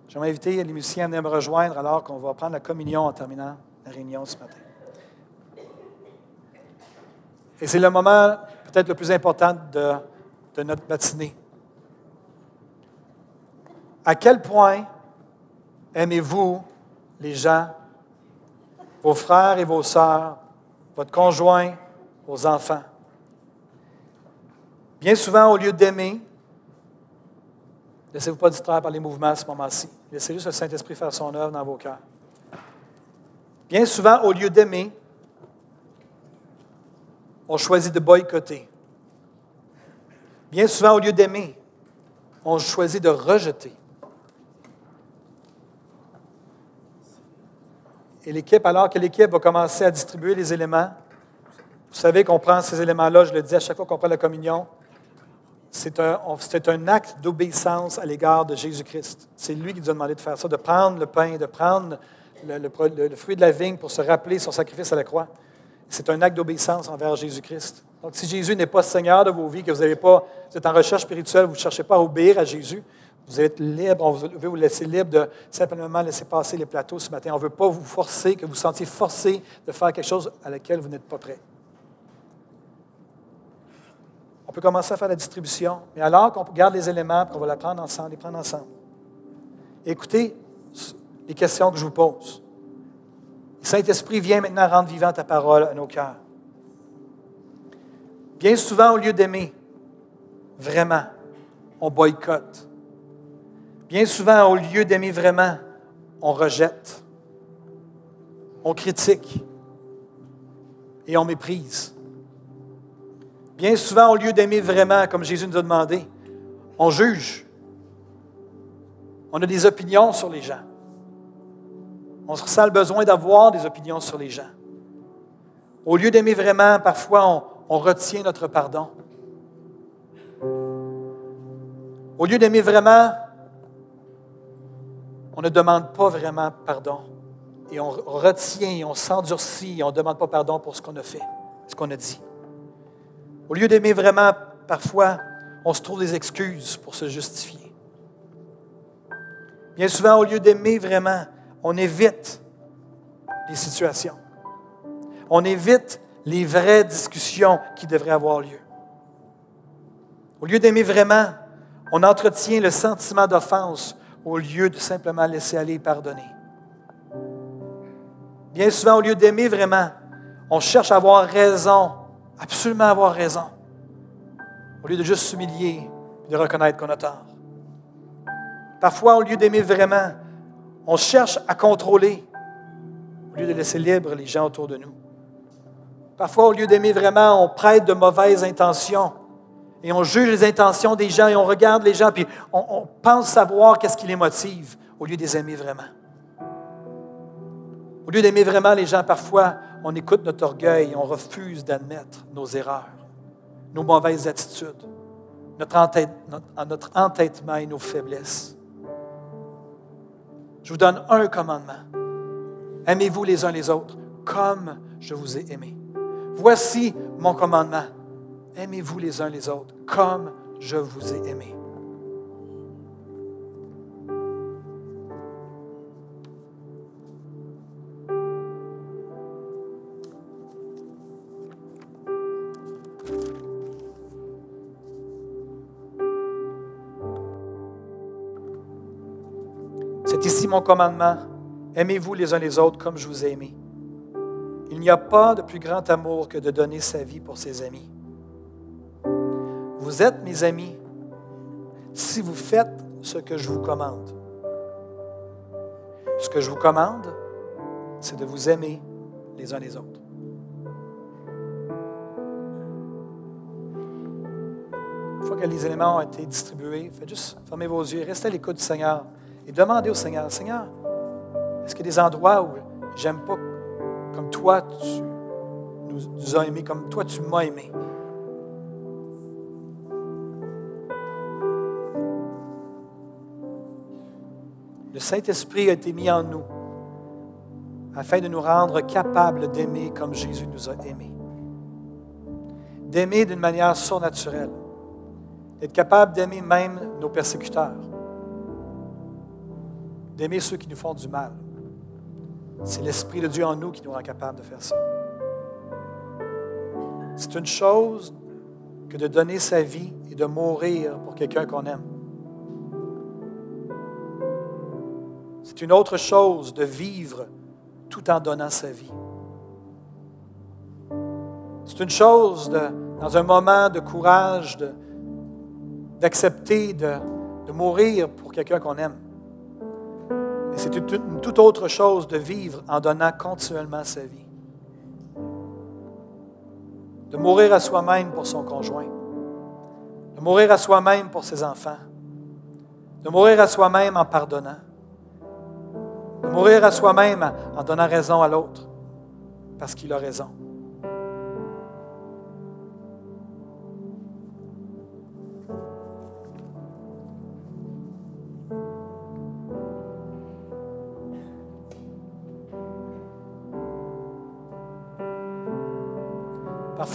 Je vais inviter les musiciens à me rejoindre alors qu'on va prendre la communion en terminant la réunion ce matin. Et c'est le moment peut-être le plus important de, de notre matinée. À quel point aimez-vous les gens, vos frères et vos sœurs, votre conjoint, vos enfants? Bien souvent, au lieu d'aimer, Laissez-vous pas distraire par les mouvements à ce moment-ci. Laissez juste le Saint-Esprit faire son œuvre dans vos cœurs. Bien souvent, au lieu d'aimer, on choisit de boycotter. Bien souvent, au lieu d'aimer, on choisit de rejeter. Et l'équipe, alors que l'équipe va commencer à distribuer les éléments, vous savez qu'on prend ces éléments-là, je le dis à chaque fois qu'on prend la communion, c'est un, acte d'obéissance à l'égard de Jésus-Christ. C'est lui qui nous a demandé de faire ça, de prendre le pain, de prendre le, fruit de la vigne pour se rappeler son sacrifice à la croix. C'est un acte d'obéissance envers Jésus-Christ. Donc, si Jésus n'est pas Seigneur de vos vies, que vous, avez pas, vous êtes en recherche spirituelle, vous ne cherchez pas à obéir à Jésus, vous êtes libre, on veut vous laisser libre de simplement laisser passer les plateaux ce matin. On ne veut pas vous forcer, que vous sentiez forcé de faire quelque chose à laquelle vous n'êtes pas prêt. On peut commencer à faire la distribution. Mais alors qu'on garde les éléments, on va la prendre ensemble, les prendre ensemble. Écoutez les questions que je vous pose. Saint-Esprit vient maintenant rendre vivante ta parole à nos cœurs. Bien souvent, au lieu d'aimer, vraiment, on boycotte. Bien souvent, au lieu d'aimer vraiment, on rejette, on critique et on méprise. Bien souvent, au lieu d'aimer vraiment, comme Jésus nous a demandé, on juge. On a des opinions sur les gens. On se ressent le besoin d'avoir des opinions sur les gens. Au lieu d'aimer vraiment, parfois, on, retient notre pardon. Au lieu d'aimer vraiment, on ne demande pas vraiment pardon. Et on retient, on s'endurcit, on ne demande pas pardon pour ce qu'on a fait, ce qu'on a dit. Au lieu d'aimer vraiment, parfois, on se trouve des excuses pour se justifier. Bien souvent, au lieu d'aimer vraiment, on évite les situations. On évite les vraies discussions qui devraient avoir lieu. Au lieu d'aimer vraiment, on entretient le sentiment d'offense au lieu de simplement laisser aller et pardonner. Bien souvent, au lieu d'aimer vraiment, on cherche à avoir raison, absolument avoir raison, au lieu de juste s'humilier et de reconnaître qu'on a tort. Parfois, au lieu d'aimer vraiment, on cherche à contrôler au lieu de laisser libre les gens autour de nous. Parfois, au lieu d'aimer vraiment, on prête de mauvaises intentions et on juge les intentions des gens et on regarde les gens puis on, pense savoir qu'est-ce qui les motive au lieu de aimer vraiment. Au lieu d'aimer vraiment les gens, parfois, on écoute notre orgueil et on refuse d'admettre nos erreurs, nos mauvaises attitudes, notre, entêtement et nos faiblesses. Je vous donne un commandement. Aimez-vous les uns les autres comme je vous ai aimé. Voici mon commandement. Aimez-vous les uns les autres comme je vous ai aimé. C'est ici mon commandement. Aimez-vous les uns les autres comme je vous ai aimé. Il n'y a pas de plus grand amour que de donner sa vie pour ses amis. Vous êtes mes amis si vous faites ce que je vous commande. Ce que je vous commande, c'est de vous aimer les uns les autres. Une fois que les éléments ont été distribués, faites juste fermer vos yeux, restez à l'écoute du Seigneur et demandez au Seigneur, Seigneur, est-ce qu'il y a des endroits où j'aime pas comme toi tu nous, as aimés, comme toi tu m'as aimé? Le Saint-Esprit a été mis en nous afin de nous rendre capables d'aimer comme Jésus nous a aimés. D'aimer d'une manière surnaturelle. D'être capable d'aimer même nos persécuteurs. D'aimer ceux qui nous font du mal. C'est l'Esprit de Dieu en nous qui nous rend capable de faire ça. C'est une chose que de donner sa vie et de mourir pour quelqu'un qu'on aime. C'est une autre chose de vivre tout en donnant sa vie. C'est une chose dans un moment de courage, d'accepter de, mourir pour quelqu'un qu'on aime. Mais c'est une, toute autre chose de vivre en donnant continuellement sa vie. De mourir à soi-même pour son conjoint. De mourir à soi-même pour ses enfants. De mourir à soi-même en pardonnant de mourir à soi-même en donnant raison à l'autre, parce qu'il a raison.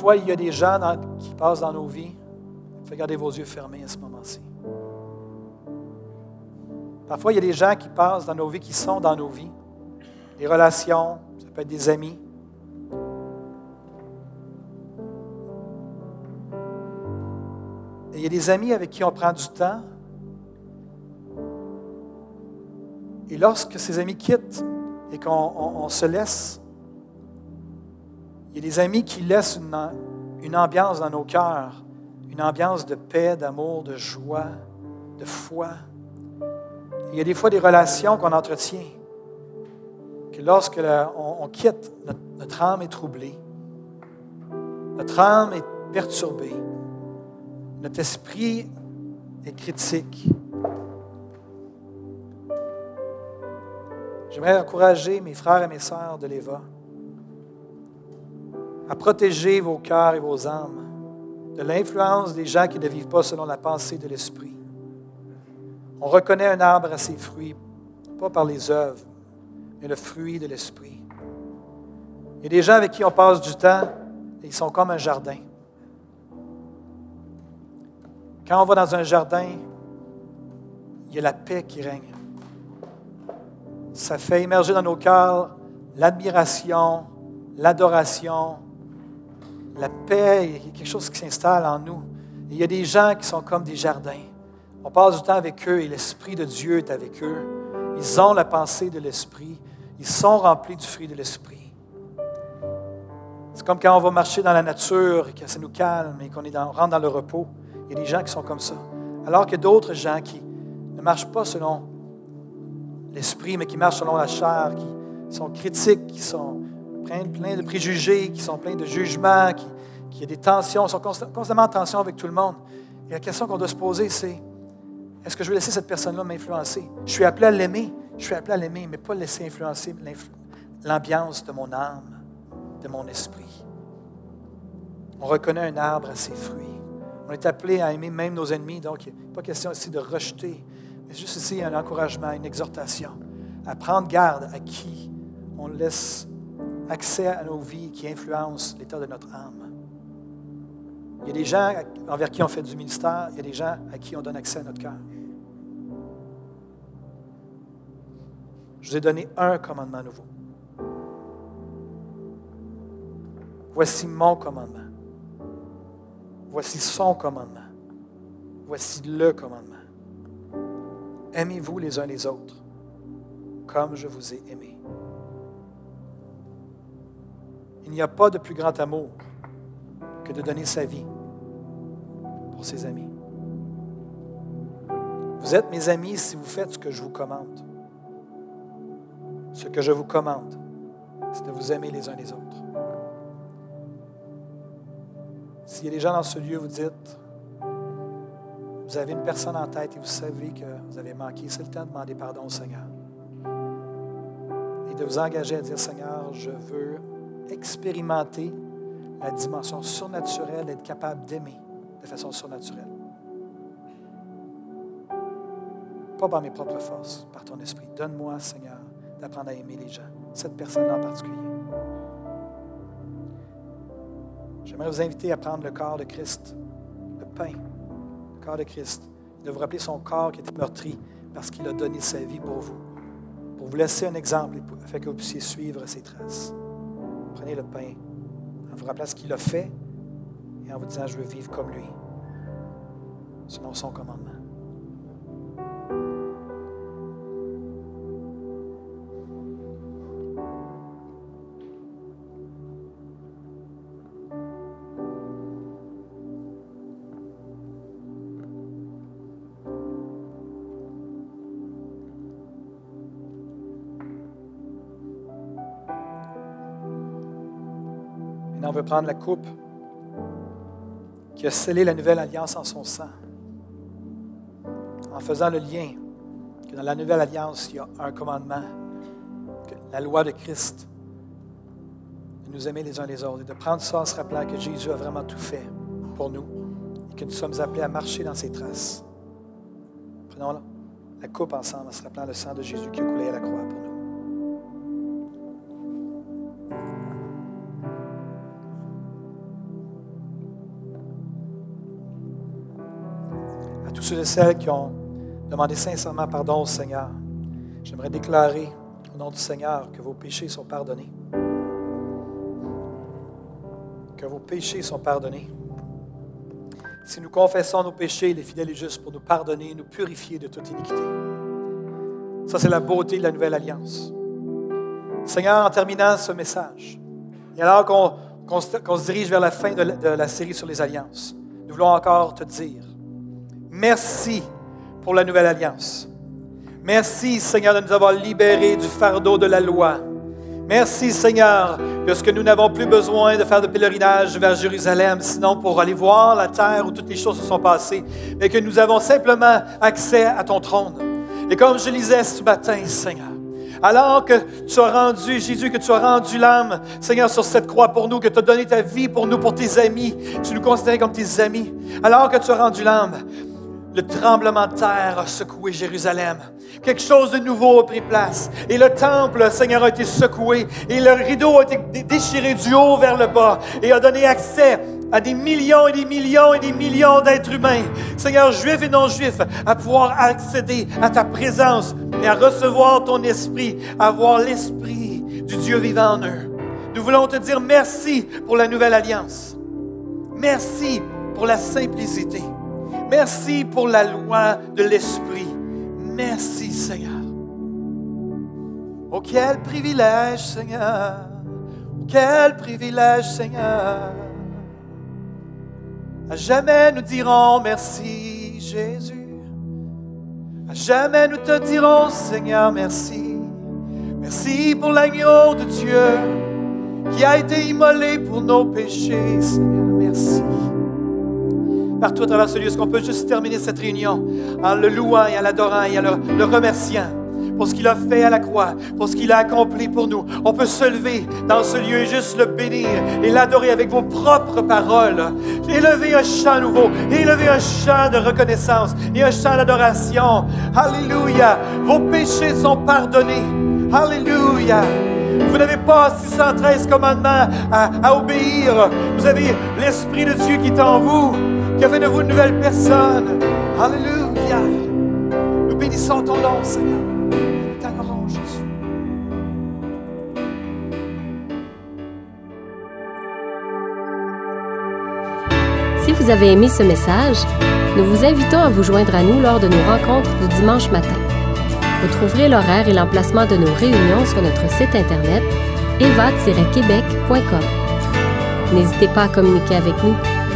Parfois, il y a des gens qui passent dans nos vies? Faites garder vos yeux fermés à ce moment-ci. Parfois, il y a des gens qui passent dans nos vies, qui sont dans nos vies. Des relations, ça peut être des amis. Il y a des amis avec qui on prend du temps. Et lorsque ces amis quittent et qu'on se laisse, il y a des amis qui laissent une, ambiance dans nos cœurs, une ambiance de paix, d'amour, de joie, de foi. Il y a des fois des relations qu'on entretient, que lorsque on, quitte, notre, âme est troublée, notre âme est perturbée, notre esprit est critique. J'aimerais encourager mes frères et mes sœurs de l'Éva à protéger vos cœurs et vos âmes de l'influence des gens qui ne vivent pas selon la pensée de l'Esprit. On reconnaît un arbre à ses fruits, pas par les œuvres, mais le fruit de l'esprit. Il y a des gens avec qui on passe du temps et ils sont comme un jardin. Quand on va dans un jardin, il y a la paix qui règne. Ça fait émerger dans nos cœurs l'admiration, l'adoration, la paix, il y a quelque chose qui s'installe en nous. il y a des gens qui sont comme des jardins. On passe du temps avec eux et l'Esprit de Dieu est avec eux. Ils ont la pensée de l'Esprit. Ils sont remplis du fruit de l'Esprit. C'est comme quand on va marcher dans la nature et que ça nous calme et qu'on rentre dans le repos. Il y a des gens qui sont comme ça. Alors que d'autres gens qui ne marchent pas selon l'esprit, mais qui marchent selon la chair, qui sont critiques, qui sont pleins, de préjugés, qui sont pleins de jugements, qui, qui ont des tensions, sont constamment en tension avec tout le monde. Et la question qu'on doit se poser, c'est est-ce que je vais laisser cette personne-là m'influencer? Je suis appelé à l'aimer, je suis appelé à l'aimer, mais pas laisser influencer l'ambiance de mon âme, de mon esprit. On reconnaît un arbre à ses fruits. On est appelé à aimer même nos ennemis, donc il n'est pas question ici de rejeter, mais juste ici un encouragement, une exhortation à prendre garde à qui on laisse accès à nos vies qui influencent l'état de notre âme. Il y a des gens envers qui on fait du ministère, il y a des gens à qui on donne accès à notre cœur. Je vous ai donné un commandement nouveau. Voici mon commandement. Voici son commandement. Voici le commandement. Aimez-vous les uns les autres comme je vous ai aimé. Il n'y a pas de plus grand amour que de donner sa vie pour ses amis. Vous êtes mes amis si vous faites ce que je vous commande. Ce que je vous commande, c'est de vous aimer les uns les autres. S'il y a des gens dans ce lieu, vous dites, vous avez une personne en tête et vous savez que vous avez manqué, c'est le temps de demander pardon au Seigneur. Et de vous engager à dire, Seigneur, je veux expérimenter la dimension surnaturelle, d'être capable d'aimer de façon surnaturelle. Pas par mes propres forces, par ton esprit. Donne-moi, Seigneur, d'apprendre à aimer les gens, cette personne en particulier. J'aimerais vous inviter à prendre le corps de Christ, le pain, le corps de Christ, de vous rappeler son corps qui était meurtri parce qu'il a donné sa vie pour vous, pour vous laisser un exemple afin que vous puissiez suivre ses traces. Prenez le pain en vous rappelant ce qu'il a fait et en vous disant, je veux vivre comme lui, selon son commandement. Prendre la coupe qui a scellé la nouvelle alliance en son sang, en faisant le lien que dans la nouvelle alliance, il y a un commandement, la loi de Christ, de nous aimer les uns les autres, et de prendre ça en se rappelant que Jésus a vraiment tout fait pour nous, et que nous sommes appelés à marcher dans ses traces. Prenons la coupe ensemble en se rappelant le sang de Jésus qui a coulé à la croix pour nous. Ceux et celles qui ont demandé sincèrement pardon au Seigneur, j'aimerais déclarer au nom du Seigneur que vos péchés sont pardonnés. Que vos péchés sont pardonnés. Si nous confessons nos péchés, il est fidèle et juste pour nous pardonner et nous purifier de toute iniquité. Ça, c'est la beauté de la nouvelle alliance. Seigneur, en terminant ce message, et alors qu'on se dirige vers la fin de la série sur les alliances, nous voulons encore te dire Merci pour la nouvelle alliance. Merci, Seigneur, de nous avoir libérés du fardeau de la loi. Merci, Seigneur, de ce que nous n'avons plus besoin de faire de pèlerinage vers Jérusalem, sinon pour aller voir la terre où toutes les choses se sont passées, mais que nous avons simplement accès à ton trône. Et comme je lisais ce matin, Seigneur, alors que tu as rendu, Jésus, que tu as rendu l'âme, Seigneur, sur cette croix pour nous, que tu as donné ta vie pour nous, pour tes amis, tu nous considères comme tes amis, alors que tu as rendu l'âme, le tremblement de terre a secoué Jérusalem. Quelque chose de nouveau a pris place. Et le temple, Seigneur, a été secoué. Et le rideau a été déchiré du haut vers le bas. Et a donné accès à des millions et des millions et des millions d'êtres humains, Seigneur, juifs et non juifs, à pouvoir accéder à ta présence et à recevoir ton esprit, à avoir l'esprit du Dieu vivant en eux. Nous voulons te dire merci pour la nouvelle alliance. Merci pour la simplicité. Merci pour la loi de l'Esprit. Merci Seigneur. Oh, quel privilège, Seigneur. Oh, quel privilège, Seigneur. À jamais nous dirons merci, Jésus. À jamais nous te dirons, Seigneur, merci. Merci pour l'agneau de Dieu qui a été immolé pour nos péchés, Seigneur. Partout à travers ce lieu, est-ce qu'on peut juste terminer cette réunion en le louant et en l'adorant et en le, remerciant? pour ce qu'il a fait à la croix, pour ce qu'il a accompli pour nous? On peut se lever dans ce lieu et juste le bénir et l'adorer avec vos propres paroles. Élevez un chant nouveau, élevez un chant de reconnaissance et un chant d'adoration. Alléluia. Vos péchés sont pardonnés. Alléluia. Vous n'avez pas 613 commandements à obéir. Vous avez l'Esprit de Dieu qui est en vous, qui de vous une nouvelle personne. Alléluia. Nous bénissons ton nom, Seigneur. T'adorons, Jésus. Si vous avez aimé ce message, nous vous invitons à vous joindre à nous lors de nos rencontres du dimanche matin. Vous trouverez l'horaire et l'emplacement de nos réunions sur notre site internet eva-québec.com. N'hésitez pas à communiquer avec nous